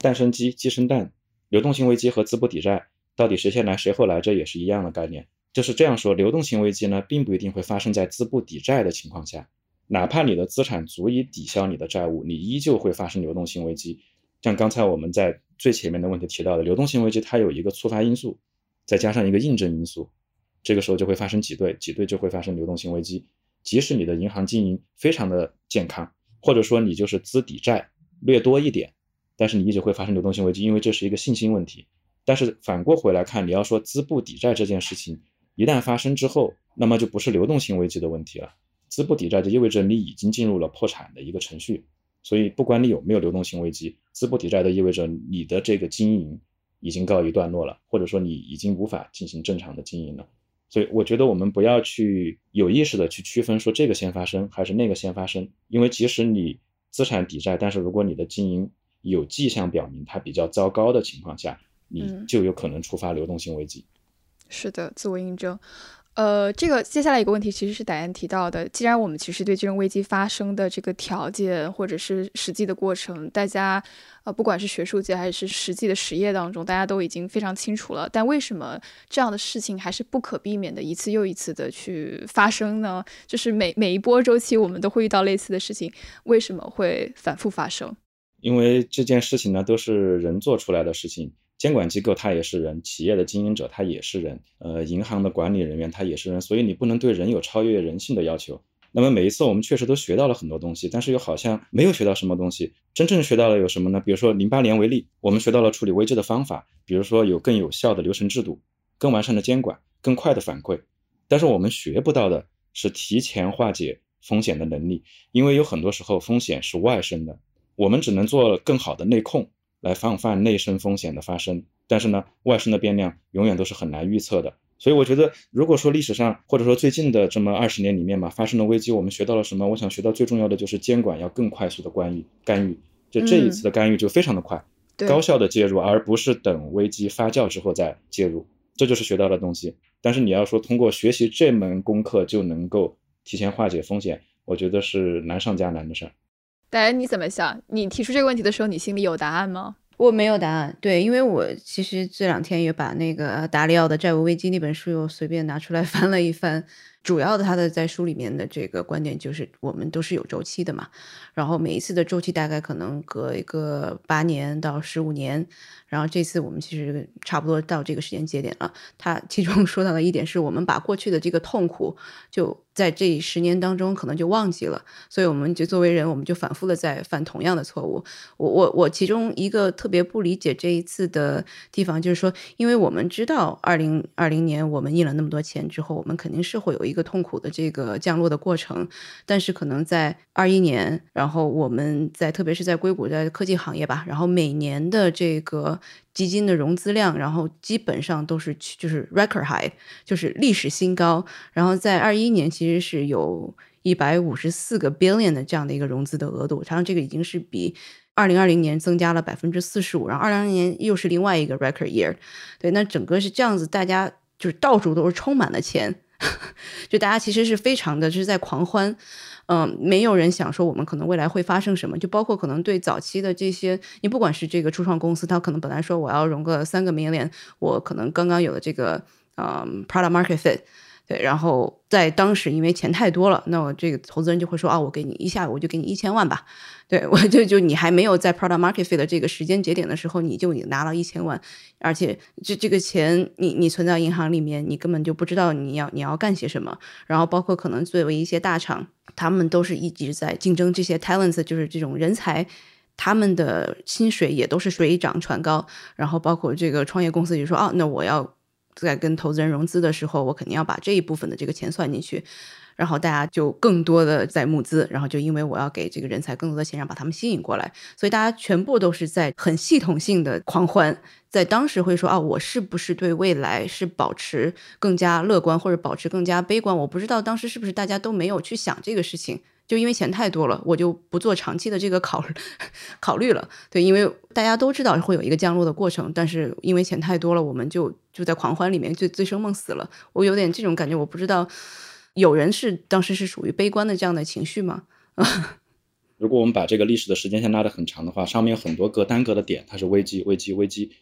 蛋生鸡，鸡生蛋，流动性危机和资不抵债。到底谁先来谁后来，这也是一样的概念。就是这样说，流动性危机呢，并不一定会发生在资不抵债的情况下，哪怕你的资产足以抵消你的债务，你依旧会发生流动性危机。像刚才我们在最前面的问题提到的，流动性危机它有一个触发因素，再加上一个印证因素，这个时候就会发生挤兑，挤兑就会发生流动性危机。即使你的银行经营非常的健康，或者说你就是资抵债略多一点，但是你一直会发生流动性危机，因为这是一个信心问题。但是反过回来看，你要说资不抵债这件事情一旦发生之后，那么就不是流动性危机的问题了。资不抵债就意味着你已经进入了破产的一个程序。所以不管你有没有流动性危机，资不抵债的意味着你的这个经营已经告一段落了，或者说你已经无法进行正常的经营了。所以我觉得我们不要去有意识的去区分说这个先发生还是那个先发生，因为即使你资产抵债，但是如果你的经营有迹象表明它比较糟糕的情况下，你就有可能触发流动性危机。是的，自我印证。呃，这个接下来一个问题其实是戴安提到的。既然我们其实对金融危机发生的这个条件或者是实际的过程，大家呃不管是学术界还是实际的实业当中，大家都已经非常清楚了。但为什么这样的事情还是不可避免的一次又一次的去发生呢？就是每每一波周期我们都会遇到类似的事情，为什么会反复发生？因为这件事情呢都是人做出来的事情。监管机构他也是人，企业的经营者他也是人，呃，银行的管理人员他也是人，所以你不能对人有超越人性的要求。那么每一次我们确实都学到了很多东西，但是又好像没有学到什么东西。真正学到了有什么呢？比如说零八年为例，我们学到了处理危机的方法，比如说有更有效的流程制度、更完善的监管、更快的反馈。但是我们学不到的是提前化解风险的能力，因为有很多时候风险是外生的，我们只能做更好的内控。来防范内生风险的发生，但是呢，外生的变量永远都是很难预测的。所以我觉得，如果说历史上或者说最近的这么二十年里面嘛，发生的危机，我们学到了什么？我想学到最重要的就是监管要更快速的干预，干预。就这一次的干预就非常的快，高效的介入，而不是等危机发酵之后再介入，这就是学到的东西。但是你要说通过学习这门功课就能够提前化解风险，我觉得是难上加难的事儿。戴安，你怎么想？你提出这个问题的时候，你心里有答案吗？我没有答案。对，因为我其实这两天也把那个达里奥的《债务危机》那本书又随便拿出来 翻了一翻。主要的，他的在书里面的这个观点就是，我们都是有周期的嘛。然后每一次的周期大概可能隔一个八年到十五年。然后这次我们其实差不多到这个时间节点了。他其中 说到的一点是，我们把过去的这个痛苦就。在这十年当中，可能就忘记了，所以我们就作为人，我们就反复的在犯同样的错误。我我我，其中一个特别不理解这一次的地方，就是说，因为我们知道，二零二零年我们印了那么多钱之后，我们肯定是会有一个痛苦的这个降落的过程，但是可能在二一年，然后我们在特别是在硅谷在科技行业吧，然后每年的这个。基金的融资量，然后基本上都是就是 record high，就是历史新高。然后在二一年，其实是有一百五十四个 billion 的这样的一个融资的额度，然后这个已经是比二零二零年增加了百分之四十五。然后二零二零年又是另外一个 record year，对，那整个是这样子，大家就是到处都是充满了钱，就大家其实是非常的就是在狂欢。嗯，没有人想说我们可能未来会发生什么，就包括可能对早期的这些，你不管是这个初创公司，他可能本来说我要融个三个名钱我可能刚刚有了这个嗯 product market fit，对，然后在当时因为钱太多了，那我这个投资人就会说啊，我给你一下我就给你一千万吧。对 我就就你还没有在 product market fit 的这个时间节点的时候，你就已经拿了一千万，而且这这个钱你你存在银行里面，你根本就不知道你要你要干些什么。然后包括可能作为一些大厂，他们都是一直在竞争这些 talents，就是这种人才，他们的薪水也都是水涨船高。然后包括这个创业公司就说，哦，那我要在跟投资人融资的时候，我肯定要把这一部分的这个钱算进去。然后大家就更多的在募资，然后就因为我要给这个人才更多的钱，让把他们吸引过来，所以大家全部都是在很系统性的狂欢。在当时会说啊，我是不是对未来是保持更加乐观，或者保持更加悲观？我不知道当时是不是大家都没有去想这个事情，就因为钱太多了，我就不做长期的这个考 考虑了。对，因为大家都知道会有一个降落的过程，但是因为钱太多了，我们就就在狂欢里面醉醉生梦死了。我有点这种感觉，我不知道。有人是当时是属于悲观的这样的情绪吗？如果我们把这个历史的时间线拉得很长的话，上面有很多个单个的点，它是危机、危机、危机。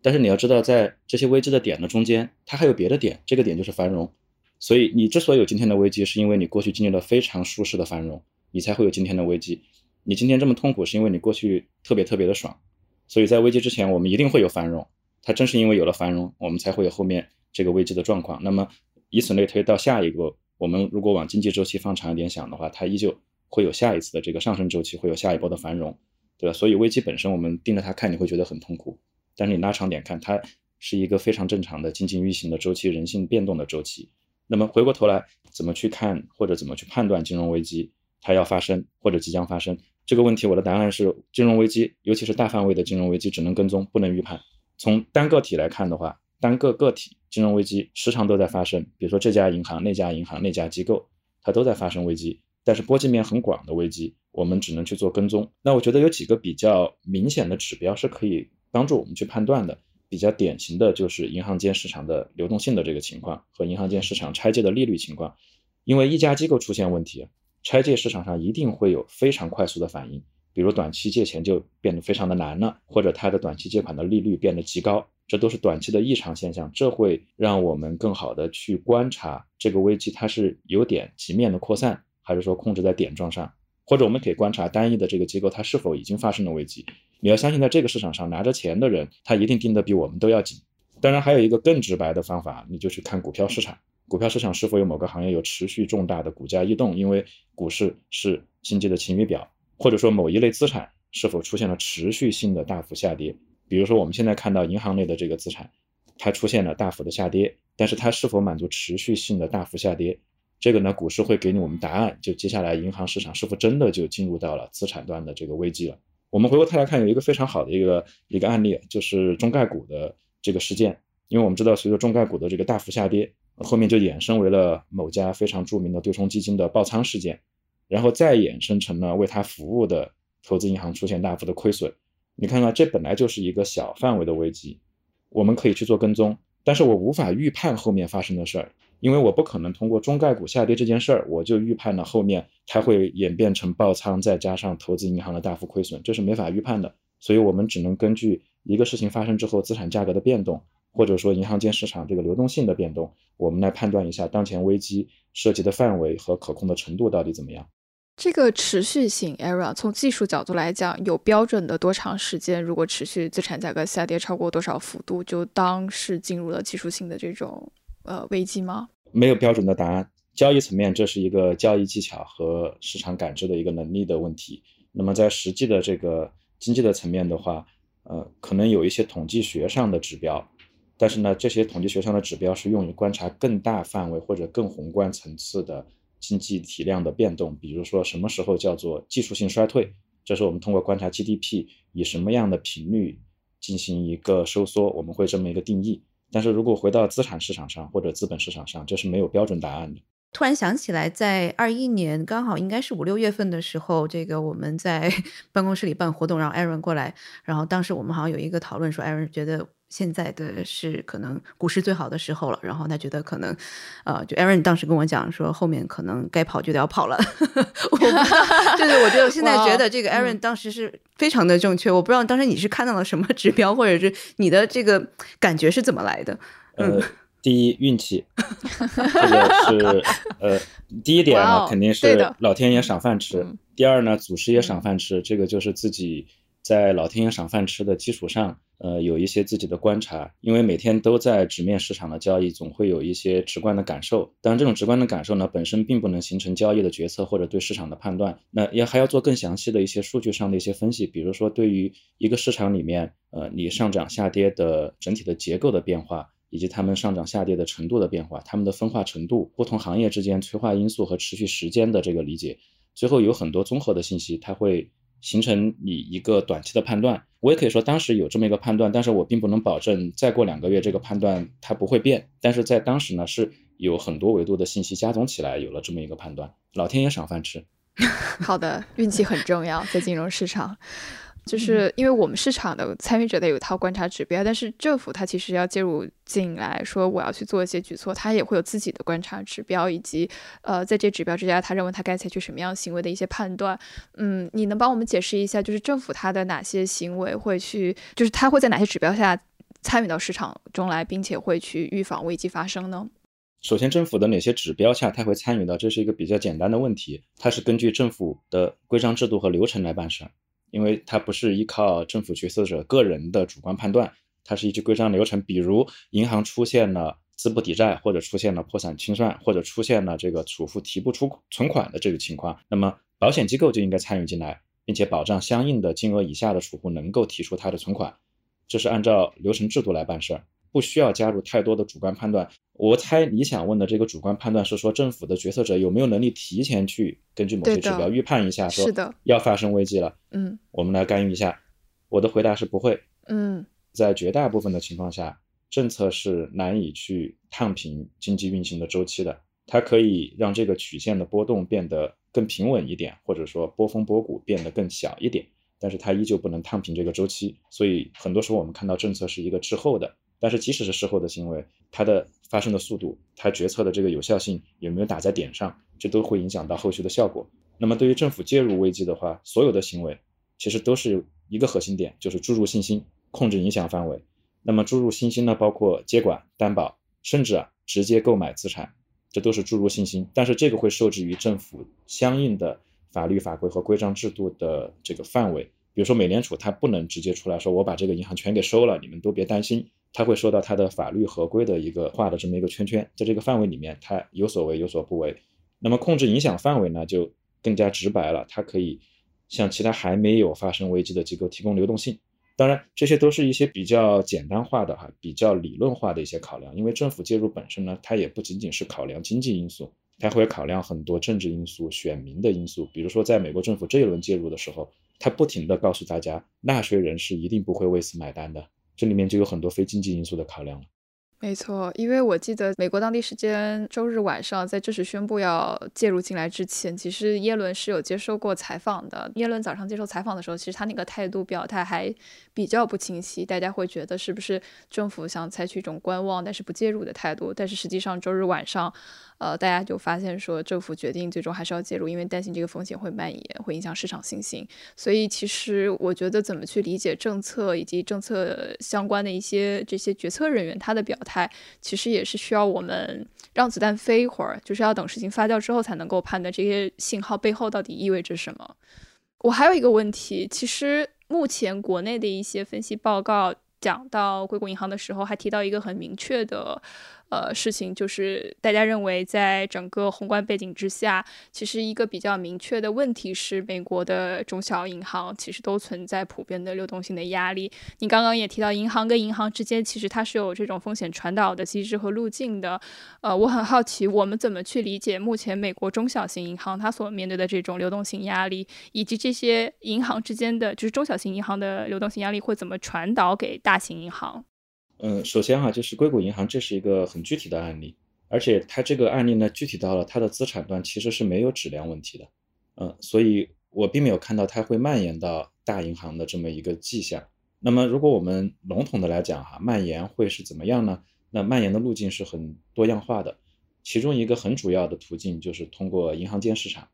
但是你要知道，在这些危机的点的中间，它还有别的点，这个点就是繁荣。所以你之所以有今天的危机，是因为你过去经历了非常舒适的繁荣，你才会有今天的危机。你今天这么痛苦，是因为你过去特别特别的爽。所以在危机之前，我们一定会有繁荣。它正是因为有了繁荣，我们才会有后面这个危机的状况。那么以此类推到下一个。我们如果往经济周期放长一点想的话，它依旧会有下一次的这个上升周期，会有下一波的繁荣，对吧？所以危机本身，我们盯着它看，你会觉得很痛苦。但是你拉长点看，它是一个非常正常的经济运行的周期，人性变动的周期。那么回过头来，怎么去看或者怎么去判断金融危机它要发生或者即将发生这个问题？我的答案是，金融危机，尤其是大范围的金融危机，只能跟踪，不能预判。从单个体来看的话。单个个体金融危机时常都在发生，比如说这家银行、那家银行、那家机构，它都在发生危机。但是波及面很广的危机，我们只能去做跟踪。那我觉得有几个比较明显的指标是可以帮助我们去判断的。比较典型的就是银行间市场的流动性的这个情况和银行间市场拆借的利率情况。因为一家机构出现问题，拆借市场上一定会有非常快速的反应，比如短期借钱就变得非常的难了，或者它的短期借款的利率变得极高。这都是短期的异常现象，这会让我们更好的去观察这个危机，它是有点极面的扩散，还是说控制在点状上？或者我们可以观察单一的这个机构，它是否已经发生了危机？你要相信，在这个市场上拿着钱的人，他一定盯得比我们都要紧。当然，还有一个更直白的方法，你就去看股票市场，股票市场是否有某个行业有持续重大的股价异动？因为股市是经济的晴雨表，或者说某一类资产是否出现了持续性的大幅下跌？比如说，我们现在看到银行类的这个资产，它出现了大幅的下跌，但是它是否满足持续性的大幅下跌？这个呢，股市会给你我们答案。就接下来银行市场是否真的就进入到了资产端的这个危机了？我们回过头来看，有一个非常好的一个一个案例，就是中概股的这个事件。因为我们知道，随着中概股的这个大幅下跌，后面就衍生为了某家非常著名的对冲基金的爆仓事件，然后再衍生成了为它服务的投资银行出现大幅的亏损。你看看，这本来就是一个小范围的危机，我们可以去做跟踪，但是我无法预判后面发生的事儿，因为我不可能通过中概股下跌这件事儿，我就预判了后面它会演变成爆仓，再加上投资银行的大幅亏损，这是没法预判的。所以我们只能根据一个事情发生之后资产价格的变动，或者说银行间市场这个流动性的变动，我们来判断一下当前危机涉及的范围和可控的程度到底怎么样。这个持续性 era 从技术角度来讲，有标准的多长时间？如果持续资产价格下跌超过多少幅度，就当是进入了技术性的这种呃危机吗？没有标准的答案。交易层面，这是一个交易技巧和市场感知的一个能力的问题。那么在实际的这个经济的层面的话，呃，可能有一些统计学上的指标，但是呢，这些统计学上的指标是用于观察更大范围或者更宏观层次的。经济体量的变动，比如说什么时候叫做技术性衰退，这是我们通过观察 GDP 以什么样的频率进行一个收缩，我们会这么一个定义。但是如果回到资产市场上或者资本市场上，这是没有标准答案的。突然想起来，在二一年刚好应该是五六月份的时候，这个我们在 办公室里办活动，让艾伦过来，然后当时我们好像有一个讨论说，艾伦觉得。现在的是可能股市最好的时候了，然后他觉得可能，呃，就 Aaron 当时跟我讲说，后面可能该跑就得要跑了。我就是我觉得现在觉得这个 Aaron 当时是非常的正确。我不知道当时你是看到了什么指标，或者是你的这个感觉是怎么来的？呃，第一运气，这个是 呃第一点呢，肯定是老天爷赏饭吃。第二呢，祖师爷赏饭吃，这个就是自己在老天爷赏饭吃的基础上，呃，有一些自己的观察。因为每天都在直面市场的交易，总会有一些直观的感受。当然，这种直观的感受呢，本身并不能形成交易的决策或者对市场的判断。那也还要做更详细的一些数据上的一些分析，比如说对于一个市场里面，呃，你上涨下跌的整体的结构的变化。以及它们上涨下跌的程度的变化，它们的分化程度，不同行业之间催化因素和持续时间的这个理解，最后有很多综合的信息，它会形成你一个短期的判断。我也可以说当时有这么一个判断，但是我并不能保证再过两个月这个判断它不会变。但是在当时呢，是有很多维度的信息加总起来有了这么一个判断。老天爷赏饭吃。好的，运气很重要，在金融市场。就是因为我们市场的参与者的有一套观察指标，但是政府它其实要介入进来，说我要去做一些举措，它也会有自己的观察指标，以及呃在这指标之下，他认为他该采取什么样行为的一些判断。嗯，你能帮我们解释一下，就是政府它的哪些行为会去，就是它会在哪些指标下参与到市场中来，并且会去预防危机发生呢？首先，政府的哪些指标下它会参与到，这是一个比较简单的问题，它是根据政府的规章制度和流程来办事。因为它不是依靠政府决策者个人的主观判断，它是依据规章流程。比如银行出现了资不抵债，或者出现了破产清算，或者出现了这个储户提不出存款的这个情况，那么保险机构就应该参与进来，并且保障相应的金额以下的储户能够提出他的存款。这是按照流程制度来办事儿。不需要加入太多的主观判断。我猜你想问的这个主观判断是说政府的决策者有没有能力提前去根据某些指标预判一下，说要发生危机了，嗯，我们来干预一下。我的回答是不会。嗯，在绝大部分的情况下，政策是难以去烫平经济运行的周期的。它可以让这个曲线的波动变得更平稳一点，或者说波峰波谷变得更小一点，但是它依旧不能烫平这个周期。所以很多时候我们看到政策是一个滞后的。但是即使是事后的行为，它的发生的速度，它决策的这个有效性有没有打在点上，这都会影响到后续的效果。那么对于政府介入危机的话，所有的行为其实都是一个核心点，就是注入信心，控制影响范围。那么注入信心呢，包括接管、担保，甚至啊直接购买资产，这都是注入信心。但是这个会受制于政府相应的法律法规和规章制度的这个范围。比如说美联储它不能直接出来说，我把这个银行全给收了，你们都别担心。它会受到它的法律合规的一个画的这么一个圈圈，在这个范围里面，它有所为有所不为。那么控制影响范围呢，就更加直白了，它可以向其他还没有发生危机的机构提供流动性。当然，这些都是一些比较简单化的哈，比较理论化的一些考量。因为政府介入本身呢，它也不仅仅是考量经济因素，它会考量很多政治因素、选民的因素。比如说，在美国政府这一轮介入的时候，他不停地告诉大家，纳税人是一定不会为此买单的。这里面就有很多非经济因素的考量了。没错，因为我记得美国当地时间周日晚上，在正式宣布要介入进来之前，其实耶伦是有接受过采访的。耶伦早上接受采访的时候，其实他那个态度表态还比较不清晰，大家会觉得是不是政府想采取一种观望但是不介入的态度？但是实际上周日晚上。呃，大家就发现说，政府决定最终还是要介入，因为担心这个风险会蔓延，会影响市场信心。所以，其实我觉得怎么去理解政策以及政策相关的一些这些决策人员他的表态，其实也是需要我们让子弹飞一会儿，就是要等事情发酵之后才能够判断这些信号背后到底意味着什么。我还有一个问题，其实目前国内的一些分析报告讲到硅谷银行的时候，还提到一个很明确的。呃，事情就是大家认为，在整个宏观背景之下，其实一个比较明确的问题是，美国的中小银行其实都存在普遍的流动性的压力。你刚刚也提到，银行跟银行之间其实它是有这种风险传导的机制和路径的。呃，我很好奇，我们怎么去理解目前美国中小型银行它所面对的这种流动性压力，以及这些银行之间的，就是中小型银行的流动性压力会怎么传导给大型银行？嗯，首先哈，就是硅谷银行这是一个很具体的案例，而且它这个案例呢，具体到了它的资产端其实是没有质量问题的，嗯，所以我并没有看到它会蔓延到大银行的这么一个迹象。那么，如果我们笼统的来讲哈，蔓延会是怎么样呢？那蔓延的路径是很多样化的，其中一个很主要的途径就是通过银行间市场。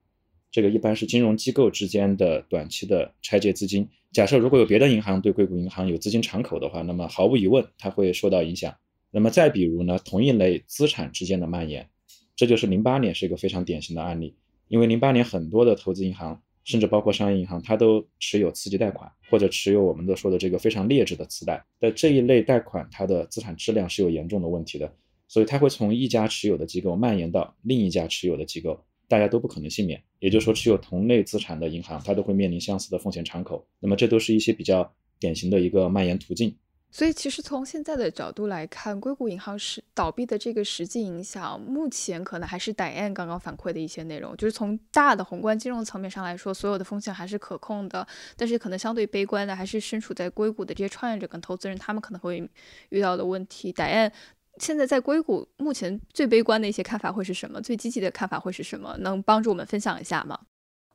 这个一般是金融机构之间的短期的拆借资金。假设如果有别的银行对硅谷银行有资金敞口的话，那么毫无疑问它会受到影响。那么再比如呢，同一类资产之间的蔓延，这就是零八年是一个非常典型的案例。因为零八年很多的投资银行，甚至包括商业银行，它都持有次级贷款，或者持有我们都说的这个非常劣质的次贷。但这一类贷款，它的资产质量是有严重的问题的，所以它会从一家持有的机构蔓延到另一家持有的机构，大家都不可能幸免。也就是说，持有同类资产的银行，它都会面临相似的风险敞口。那么这都是一些比较典型的一个蔓延途径。所以，其实从现在的角度来看，硅谷银行是倒闭的这个实际影响，目前可能还是 Diane 刚刚反馈的一些内容，就是从大的宏观金融层面上来说，所有的风险还是可控的。但是，可能相对悲观的还是身处在硅谷的这些创业者跟投资人，他们可能会遇到的问题。Diane 现在在硅谷目前最悲观的一些看法会是什么？最积极的看法会是什么？能帮助我们分享一下吗？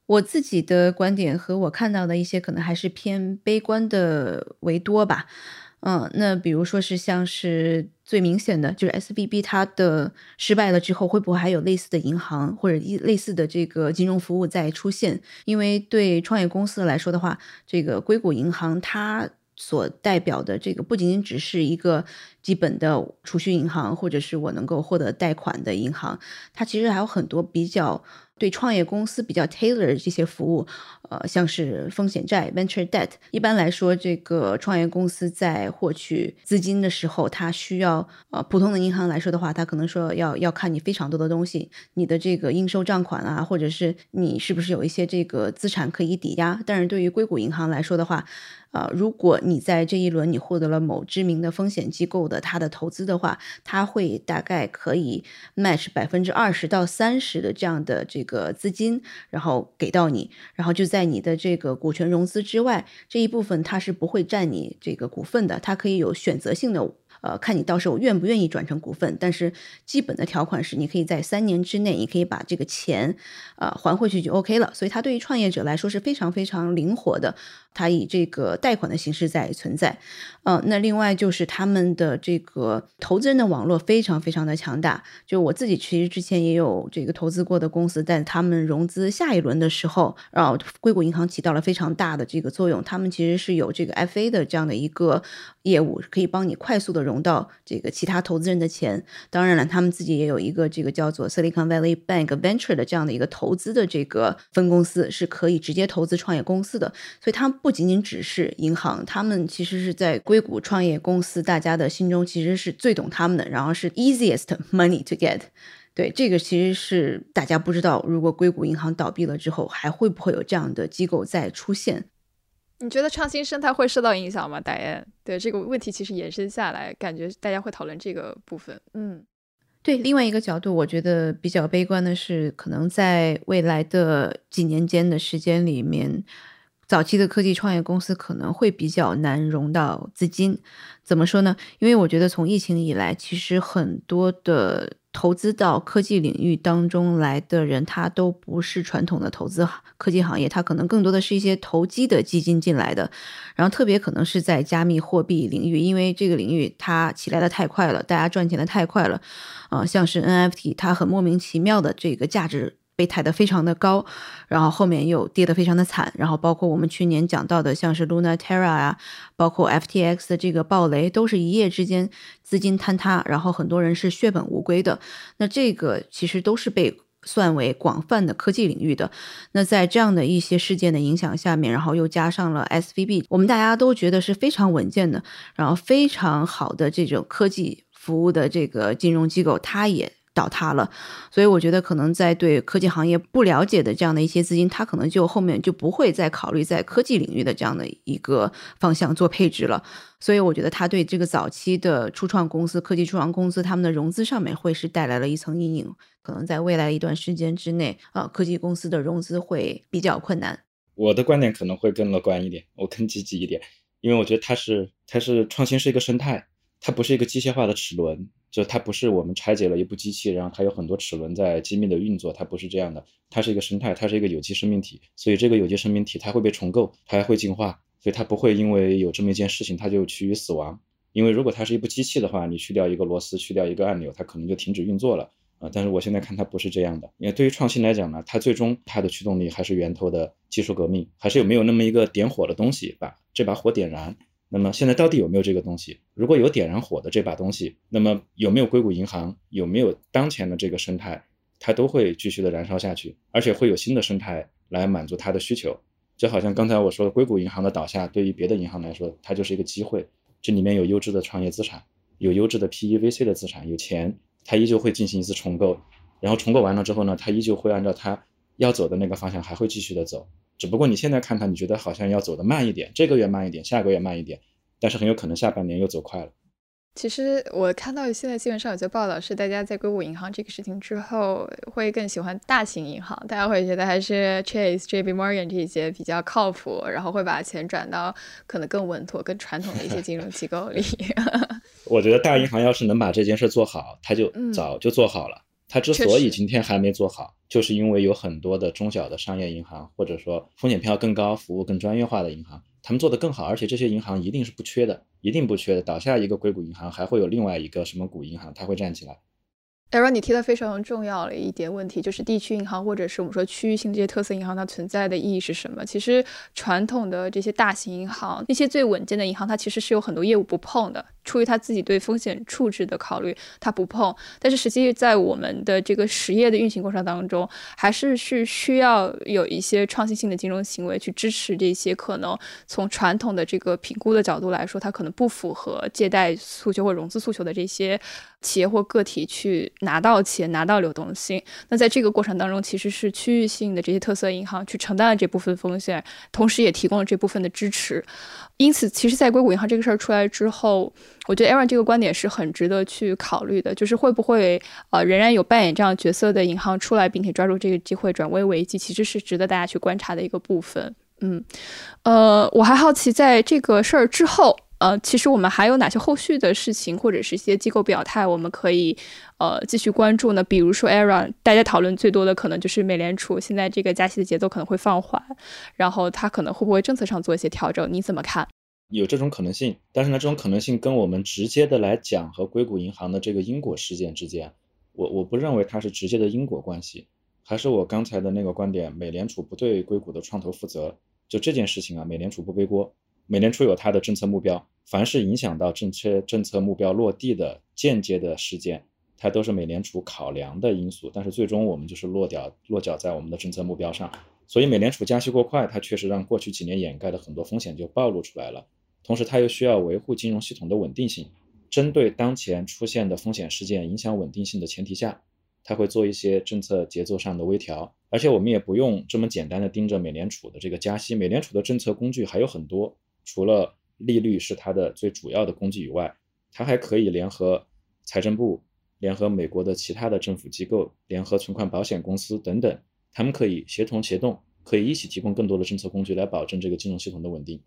我自己的观点和我看到的一些可能还是偏悲观的为多吧。嗯，那比如说是像是最明显的，就是 S V B 它的失败了之后，会不会还有类似的银行或者一类似的这个金融服务再出现？因为对创业公司来说的话，这个硅谷银行它所代表的这个不仅仅只是一个基本的储蓄银行，或者是我能够获得贷款的银行，它其实还有很多比较。对创业公司比较 tailor 这些服务，呃，像是风险债 venture debt。一般来说，这个创业公司在获取资金的时候，它需要呃，普通的银行来说的话，它可能说要要看你非常多的东西，你的这个应收账款啊，或者是你是不是有一些这个资产可以抵押。但是对于硅谷银行来说的话，啊，如果你在这一轮你获得了某知名的风险机构的它的投资的话，它会大概可以 match 百分之二十到三十的这样的这个资金，然后给到你，然后就在你的这个股权融资之外，这一部分它是不会占你这个股份的，它可以有选择性的。呃，看你到时候愿不愿意转成股份，但是基本的条款是，你可以在三年之内，你可以把这个钱，呃，还回去就 OK 了。所以它对于创业者来说是非常非常灵活的，它以这个贷款的形式在存在。呃，那另外就是他们的这个投资人的网络非常非常的强大。就我自己其实之前也有这个投资过的公司，但他们融资下一轮的时候，然后硅谷银行起到了非常大的这个作用。他们其实是有这个 FA 的这样的一个业务，可以帮你快速的融。到这个其他投资人的钱，当然了，他们自己也有一个这个叫做 Silicon Valley Bank Venture 的这样的一个投资的这个分公司，是可以直接投资创业公司的。所以，他们不仅仅只是银行，他们其实是在硅谷创业公司大家的心中其实是最懂他们的，然后是 easiest money to get。对，这个其实是大家不知道，如果硅谷银行倒闭了之后，还会不会有这样的机构再出现？你觉得创新生态会受到影响吗？戴燕，对这个问题其实延伸下来，感觉大家会讨论这个部分。嗯，对，另外一个角度，我觉得比较悲观的是，可能在未来的几年间的时间里面，早期的科技创业公司可能会比较难融到资金。怎么说呢？因为我觉得从疫情以来，其实很多的。投资到科技领域当中来的人，他都不是传统的投资科技行业，他可能更多的是一些投机的基金进来的，然后特别可能是在加密货币领域，因为这个领域它起来的太快了，大家赚钱的太快了，啊，像是 NFT，它很莫名其妙的这个价值。被抬得非常的高，然后后面又跌得非常的惨，然后包括我们去年讲到的，像是 Luna Terra 啊，包括 FTX 的这个暴雷，都是一夜之间资金坍塌，然后很多人是血本无归的。那这个其实都是被算为广泛的科技领域的。那在这样的一些事件的影响下面，然后又加上了 SVB，我们大家都觉得是非常稳健的，然后非常好的这种科技服务的这个金融机构，它也。倒塌了，所以我觉得可能在对科技行业不了解的这样的一些资金，它可能就后面就不会再考虑在科技领域的这样的一个方向做配置了。所以我觉得它对这个早期的初创公司、科技初创公司他们的融资上面会是带来了一层阴影，可能在未来一段时间之内，啊，科技公司的融资会比较困难。我的观点可能会更乐观一点，我更积极一点，因为我觉得它是它是创新是一个生态，它不是一个机械化的齿轮。就它不是我们拆解了一部机器，然后它有很多齿轮在机密的运作，它不是这样的，它是一个生态，它是一个有机生命体，所以这个有机生命体它会被重构，它还会进化，所以它不会因为有这么一件事情它就趋于死亡。因为如果它是一部机器的话，你去掉一个螺丝，去掉一个按钮，它可能就停止运作了啊。但是我现在看它不是这样的，因为对于创新来讲呢，它最终它的驱动力还是源头的技术革命，还是有没有那么一个点火的东西把这把火点燃。那么现在到底有没有这个东西？如果有点燃火的这把东西，那么有没有硅谷银行？有没有当前的这个生态？它都会继续的燃烧下去，而且会有新的生态来满足它的需求。就好像刚才我说的，硅谷银行的倒下，对于别的银行来说，它就是一个机会。这里面有优质的创业资产，有优质的 PEVC 的资产，有钱，它依旧会进行一次重构。然后重构完了之后呢，它依旧会按照它要走的那个方向，还会继续的走。只不过你现在看它，你觉得好像要走的慢一点，这个月慢一点，下个月慢一点，但是很有可能下半年又走快了。其实我看到现在新闻上有些报道是，大家在硅谷银行这个事情之后，会更喜欢大型银行，大家会觉得还是 Chase、JP Morgan 这些比较靠谱，然后会把钱转到可能更稳妥、更传统的一些金融机构里。我觉得大银行要是能把这件事做好，他就早就做好了。他之所以今天还没做好，就是因为有很多的中小的商业银行，或者说风险偏好更高、服务更专业化的银行。他们做得更好，而且这些银行一定是不缺的，一定不缺的。倒下一个硅谷银行，还会有另外一个什么股银行，它会站起来。Aaron，你提的非常重要的一点问题，就是地区银行或者是我们说区域性这些特色银行，它存在的意义是什么？其实传统的这些大型银行，那些最稳健的银行，它其实是有很多业务不碰的。出于他自己对风险处置的考虑，他不碰。但是实际在我们的这个实业的运行过程当中，还是是需要有一些创新性的金融行为去支持这些可能从传统的这个评估的角度来说，它可能不符合借贷诉求或融资诉求的这些企业或个体去拿到钱、拿到流动性。那在这个过程当中，其实是区域性的这些特色银行去承担了这部分风险，同时也提供了这部分的支持。因此，其实，在硅谷银行这个事儿出来之后，我觉得 Aaron 这个观点是很值得去考虑的，就是会不会呃仍然有扮演这样角色的银行出来，并且抓住这个机会转危为机，其实是值得大家去观察的一个部分。嗯，呃，我还好奇，在这个事儿之后，呃，其实我们还有哪些后续的事情，或者是一些机构表态，我们可以呃继续关注呢？比如说 Aaron，大家讨论最多的可能就是美联储现在这个加息的节奏可能会放缓，然后它可能会不会政策上做一些调整？你怎么看？有这种可能性，但是呢，这种可能性跟我们直接的来讲和硅谷银行的这个因果事件之间，我我不认为它是直接的因果关系。还是我刚才的那个观点，美联储不对硅谷的创投负责，就这件事情啊，美联储不背锅。美联储有它的政策目标，凡是影响到政策政策目标落地的间接的事件，它都是美联储考量的因素。但是最终我们就是落脚落脚在我们的政策目标上。所以美联储加息过快，它确实让过去几年掩盖的很多风险就暴露出来了。同时，它又需要维护金融系统的稳定性。针对当前出现的风险事件影响稳定性的前提下，它会做一些政策节奏上的微调。而且，我们也不用这么简单的盯着美联储的这个加息。美联储的政策工具还有很多，除了利率是它的最主要的工具以外，它还可以联合财政部、联合美国的其他的政府机构、联合存款保险公司等等，他们可以协同协动，可以一起提供更多的政策工具来保证这个金融系统的稳定。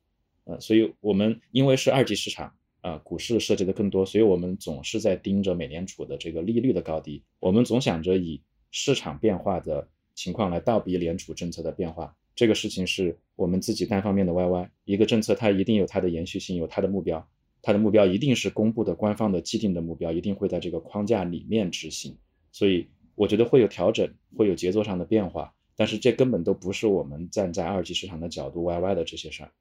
呃，所以我们因为是二级市场啊，股市涉及的更多，所以我们总是在盯着美联储的这个利率的高低，我们总想着以市场变化的情况来倒逼联储政策的变化。这个事情是我们自己单方面的 YY，一个政策它一定有它的延续性，有它的目标，它的目标一定是公布的官方的既定的目标，一定会在这个框架里面执行。所以我觉得会有调整，会有节奏上的变化，但是这根本都不是我们站在二级市场的角度 YY 的这些事儿。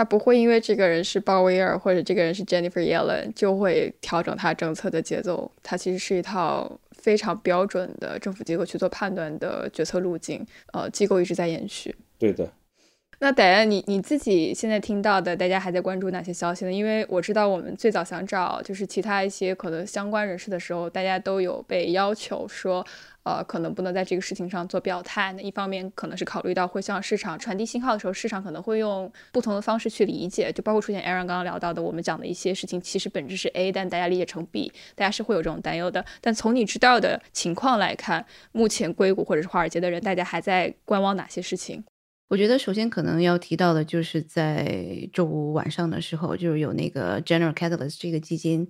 他不会因为这个人是鲍威尔或者这个人是 Jennifer Yellen 就会调整他政策的节奏。它其实是一套非常标准的政府机构去做判断的决策路径。呃，机构一直在延续。对的。那戴安，你你自己现在听到的，大家还在关注哪些消息呢？因为我知道我们最早想找就是其他一些可能相关人士的时候，大家都有被要求说。呃，可能不能在这个事情上做表态。那一方面可能是考虑到会向市场传递信号的时候，市场可能会用不同的方式去理解，就包括出现 Aaron 刚刚聊到的，我们讲的一些事情，其实本质是 A，但大家理解成 B，大家是会有这种担忧的。但从你知道的情况来看，目前硅谷或者是华尔街的人，大家还在观望哪些事情？我觉得首先可能要提到的就是在周五晚上的时候，就是有那个 General Catalyst 这个基金。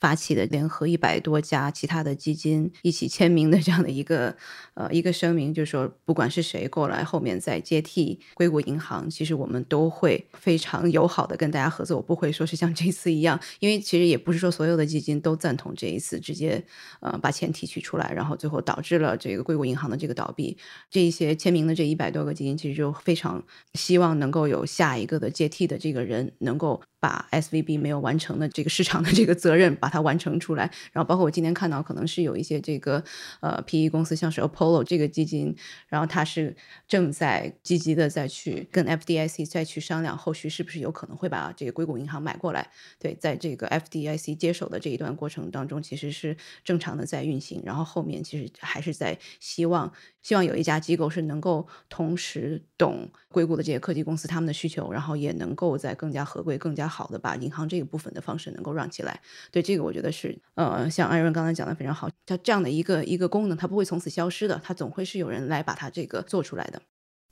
发起的联合一百多家其他的基金一起签名的这样的一个呃一个声明，就是说不管是谁过来后面再接替硅谷银行，其实我们都会非常友好的跟大家合作，我不会说是像这次一样，因为其实也不是说所有的基金都赞同这一次直接呃把钱提取出来，然后最后导致了这个硅谷银行的这个倒闭。这一些签名的这一百多个基金，其实就非常希望能够有下一个的接替的这个人能够把 SVB 没有完成的这个市场的这个责任把它完成出来，然后包括我今天看到可能是有一些这个呃 PE 公司，像是 Apollo 这个基金，然后它是正在积极的再去跟 FDIC 再去商量后续是不是有可能会把这个硅谷银行买过来。对，在这个 FDIC 接手的这一段过程当中，其实是正常的在运行，然后后面其实还是在希望希望有一家机构是能够同时懂硅谷的这些科技公司他们的需求，然后也能够在更加合规、更加好的把银行这一部分的方式能够让起来，对这个我觉得是呃，像艾润刚才讲的非常好，它这样的一个一个功能，它不会从此消失的，它总会是有人来把它这个做出来的。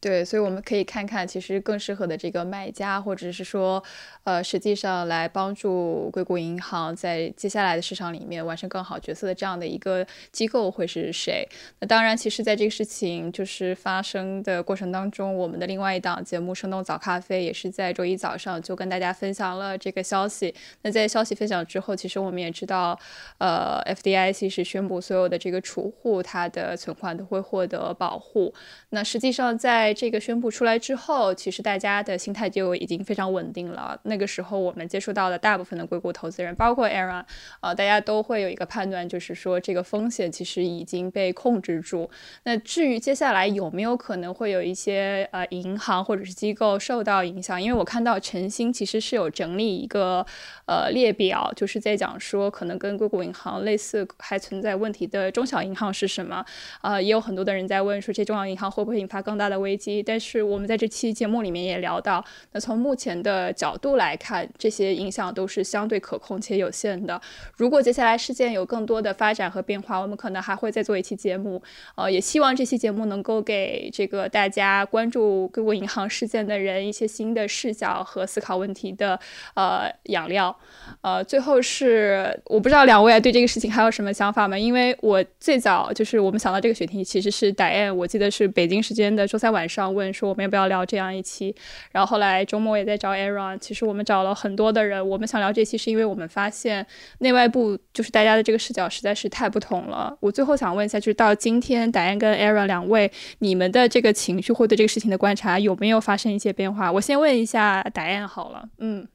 对，所以我们可以看看，其实更适合的这个卖家，或者是说，呃，实际上来帮助硅谷银行在接下来的市场里面完成更好角色的这样的一个机构会是谁？那当然，其实在这个事情就是发生的过程当中，我们的另外一档节目《生动早咖啡》也是在周一早上就跟大家分享了这个消息。那在消息分享之后，其实我们也知道，呃，FDIC 是宣布所有的这个储户他的存款都会获得保护。那实际上在这个宣布出来之后，其实大家的心态就已经非常稳定了。那个时候，我们接触到的大部分的硅谷投资人，包括 Aaron，呃，大家都会有一个判断，就是说这个风险其实已经被控制住。那至于接下来有没有可能会有一些呃银行或者是机构受到影响，因为我看到晨星其实是有整理一个呃列表，就是在讲说可能跟硅谷银行类似还存在问题的中小银行是什么。呃，也有很多的人在问说，这中小银行会不会引发更大的危机？但是我们在这期节目里面也聊到，那从目前的角度来看，这些影响都是相对可控且有限的。如果接下来事件有更多的发展和变化，我们可能还会再做一期节目。呃，也希望这期节目能够给这个大家关注硅谷银行事件的人一些新的视角和思考问题的呃养料。呃，最后是我不知道两位对这个事情还有什么想法吗？因为我最早就是我们想到这个选题其实是 Diane，我记得是北京时间的周三晚上。上问说我们要不要聊这样一期，然后后来周末也在找 Aaron。其实我们找了很多的人，我们想聊这期是因为我们发现内外部就是大家的这个视角实在是太不同了。我最后想问一下，就是到今天，达燕跟 Aaron 两位，你们的这个情绪或对这个事情的观察有没有发生一些变化？我先问一下达燕好了，嗯，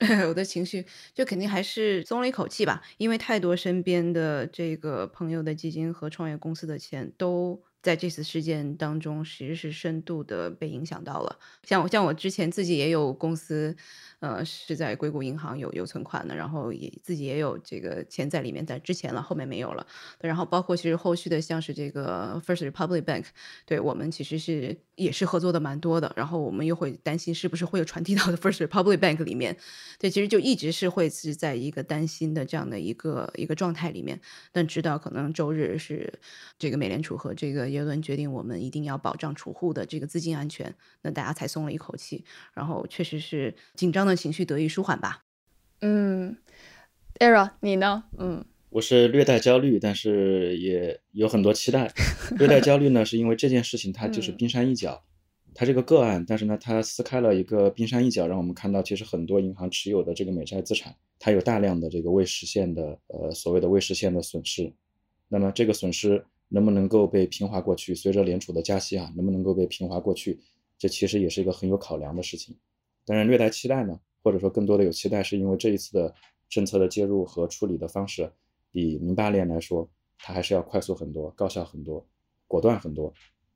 我的情绪就肯定还是松了一口气吧，因为太多身边的这个朋友的基金和创业公司的钱都。在这次事件当中，其实是深度的被影响到了。像我，像我之前自己也有公司。呃，是在硅谷银行有有存款的，然后也自己也有这个钱在里面，在之前了，后面没有了。然后包括其实后续的像是这个 First Republic Bank，对我们其实是也是合作的蛮多的。然后我们又会担心是不是会有传递到的 First Republic Bank 里面，对，其实就一直是会是在一个担心的这样的一个一个状态里面。但直到可能周日是这个美联储和这个耶伦决定我们一定要保障储户的这个资金安全，那大家才松了一口气。然后确实是紧张的。情绪得以舒缓吧。嗯，Era，你呢？嗯，我是略带焦虑，但是也有很多期待。略带焦虑呢，是因为这件事情它就是冰山一角，它这个个案，但是呢，它撕开了一个冰山一角，让我们看到其实很多银行持有的这个美债资产，它有大量的这个未实现的呃所谓的未实现的损失。那么这个损失能不能够被平滑过去？随着联储的加息啊，能不能够被平滑过去？这其实也是一个很有考量的事情。当然，略带期待呢。或者说更多的有期待，是因为这一次的政策的介入和处理的方式，比零八年来说，它还是要快速很多、高效很多、果断很多。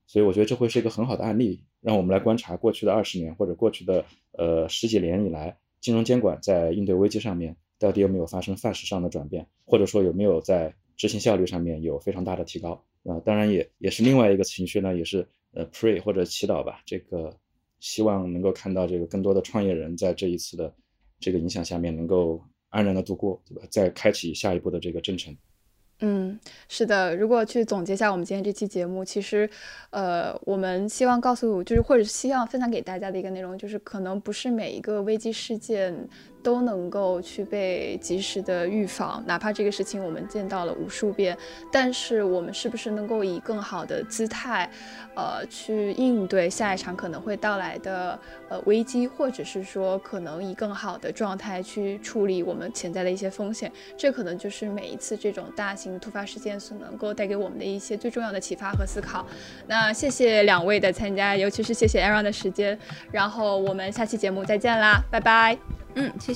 所以我觉得这会是一个很好的案例，让我们来观察过去的二十年或者过去的呃十几年以来，金融监管在应对危机上面到底有没有发生范式上的转变，或者说有没有在执行效率上面有非常大的提高啊？当然也也是另外一个情绪呢，也是呃 pray 或者祈祷吧，这个。希望能够看到这个更多的创业人在这一次的这个影响下面能够安然的度过，对吧？再开启下一步的这个征程。嗯，是的。如果去总结一下我们今天这期节目，其实，呃，我们希望告诉，就是或者希望分享给大家的一个内容，就是可能不是每一个危机事件。都能够去被及时的预防，哪怕这个事情我们见到了无数遍，但是我们是不是能够以更好的姿态，呃，去应对下一场可能会到来的呃危机，或者是说可能以更好的状态去处理我们潜在的一些风险，这可能就是每一次这种大型突发事件所能够带给我们的一些最重要的启发和思考。那谢谢两位的参加，尤其是谢谢 Aaron 的时间，然后我们下期节目再见啦，拜拜。嗯，谢谢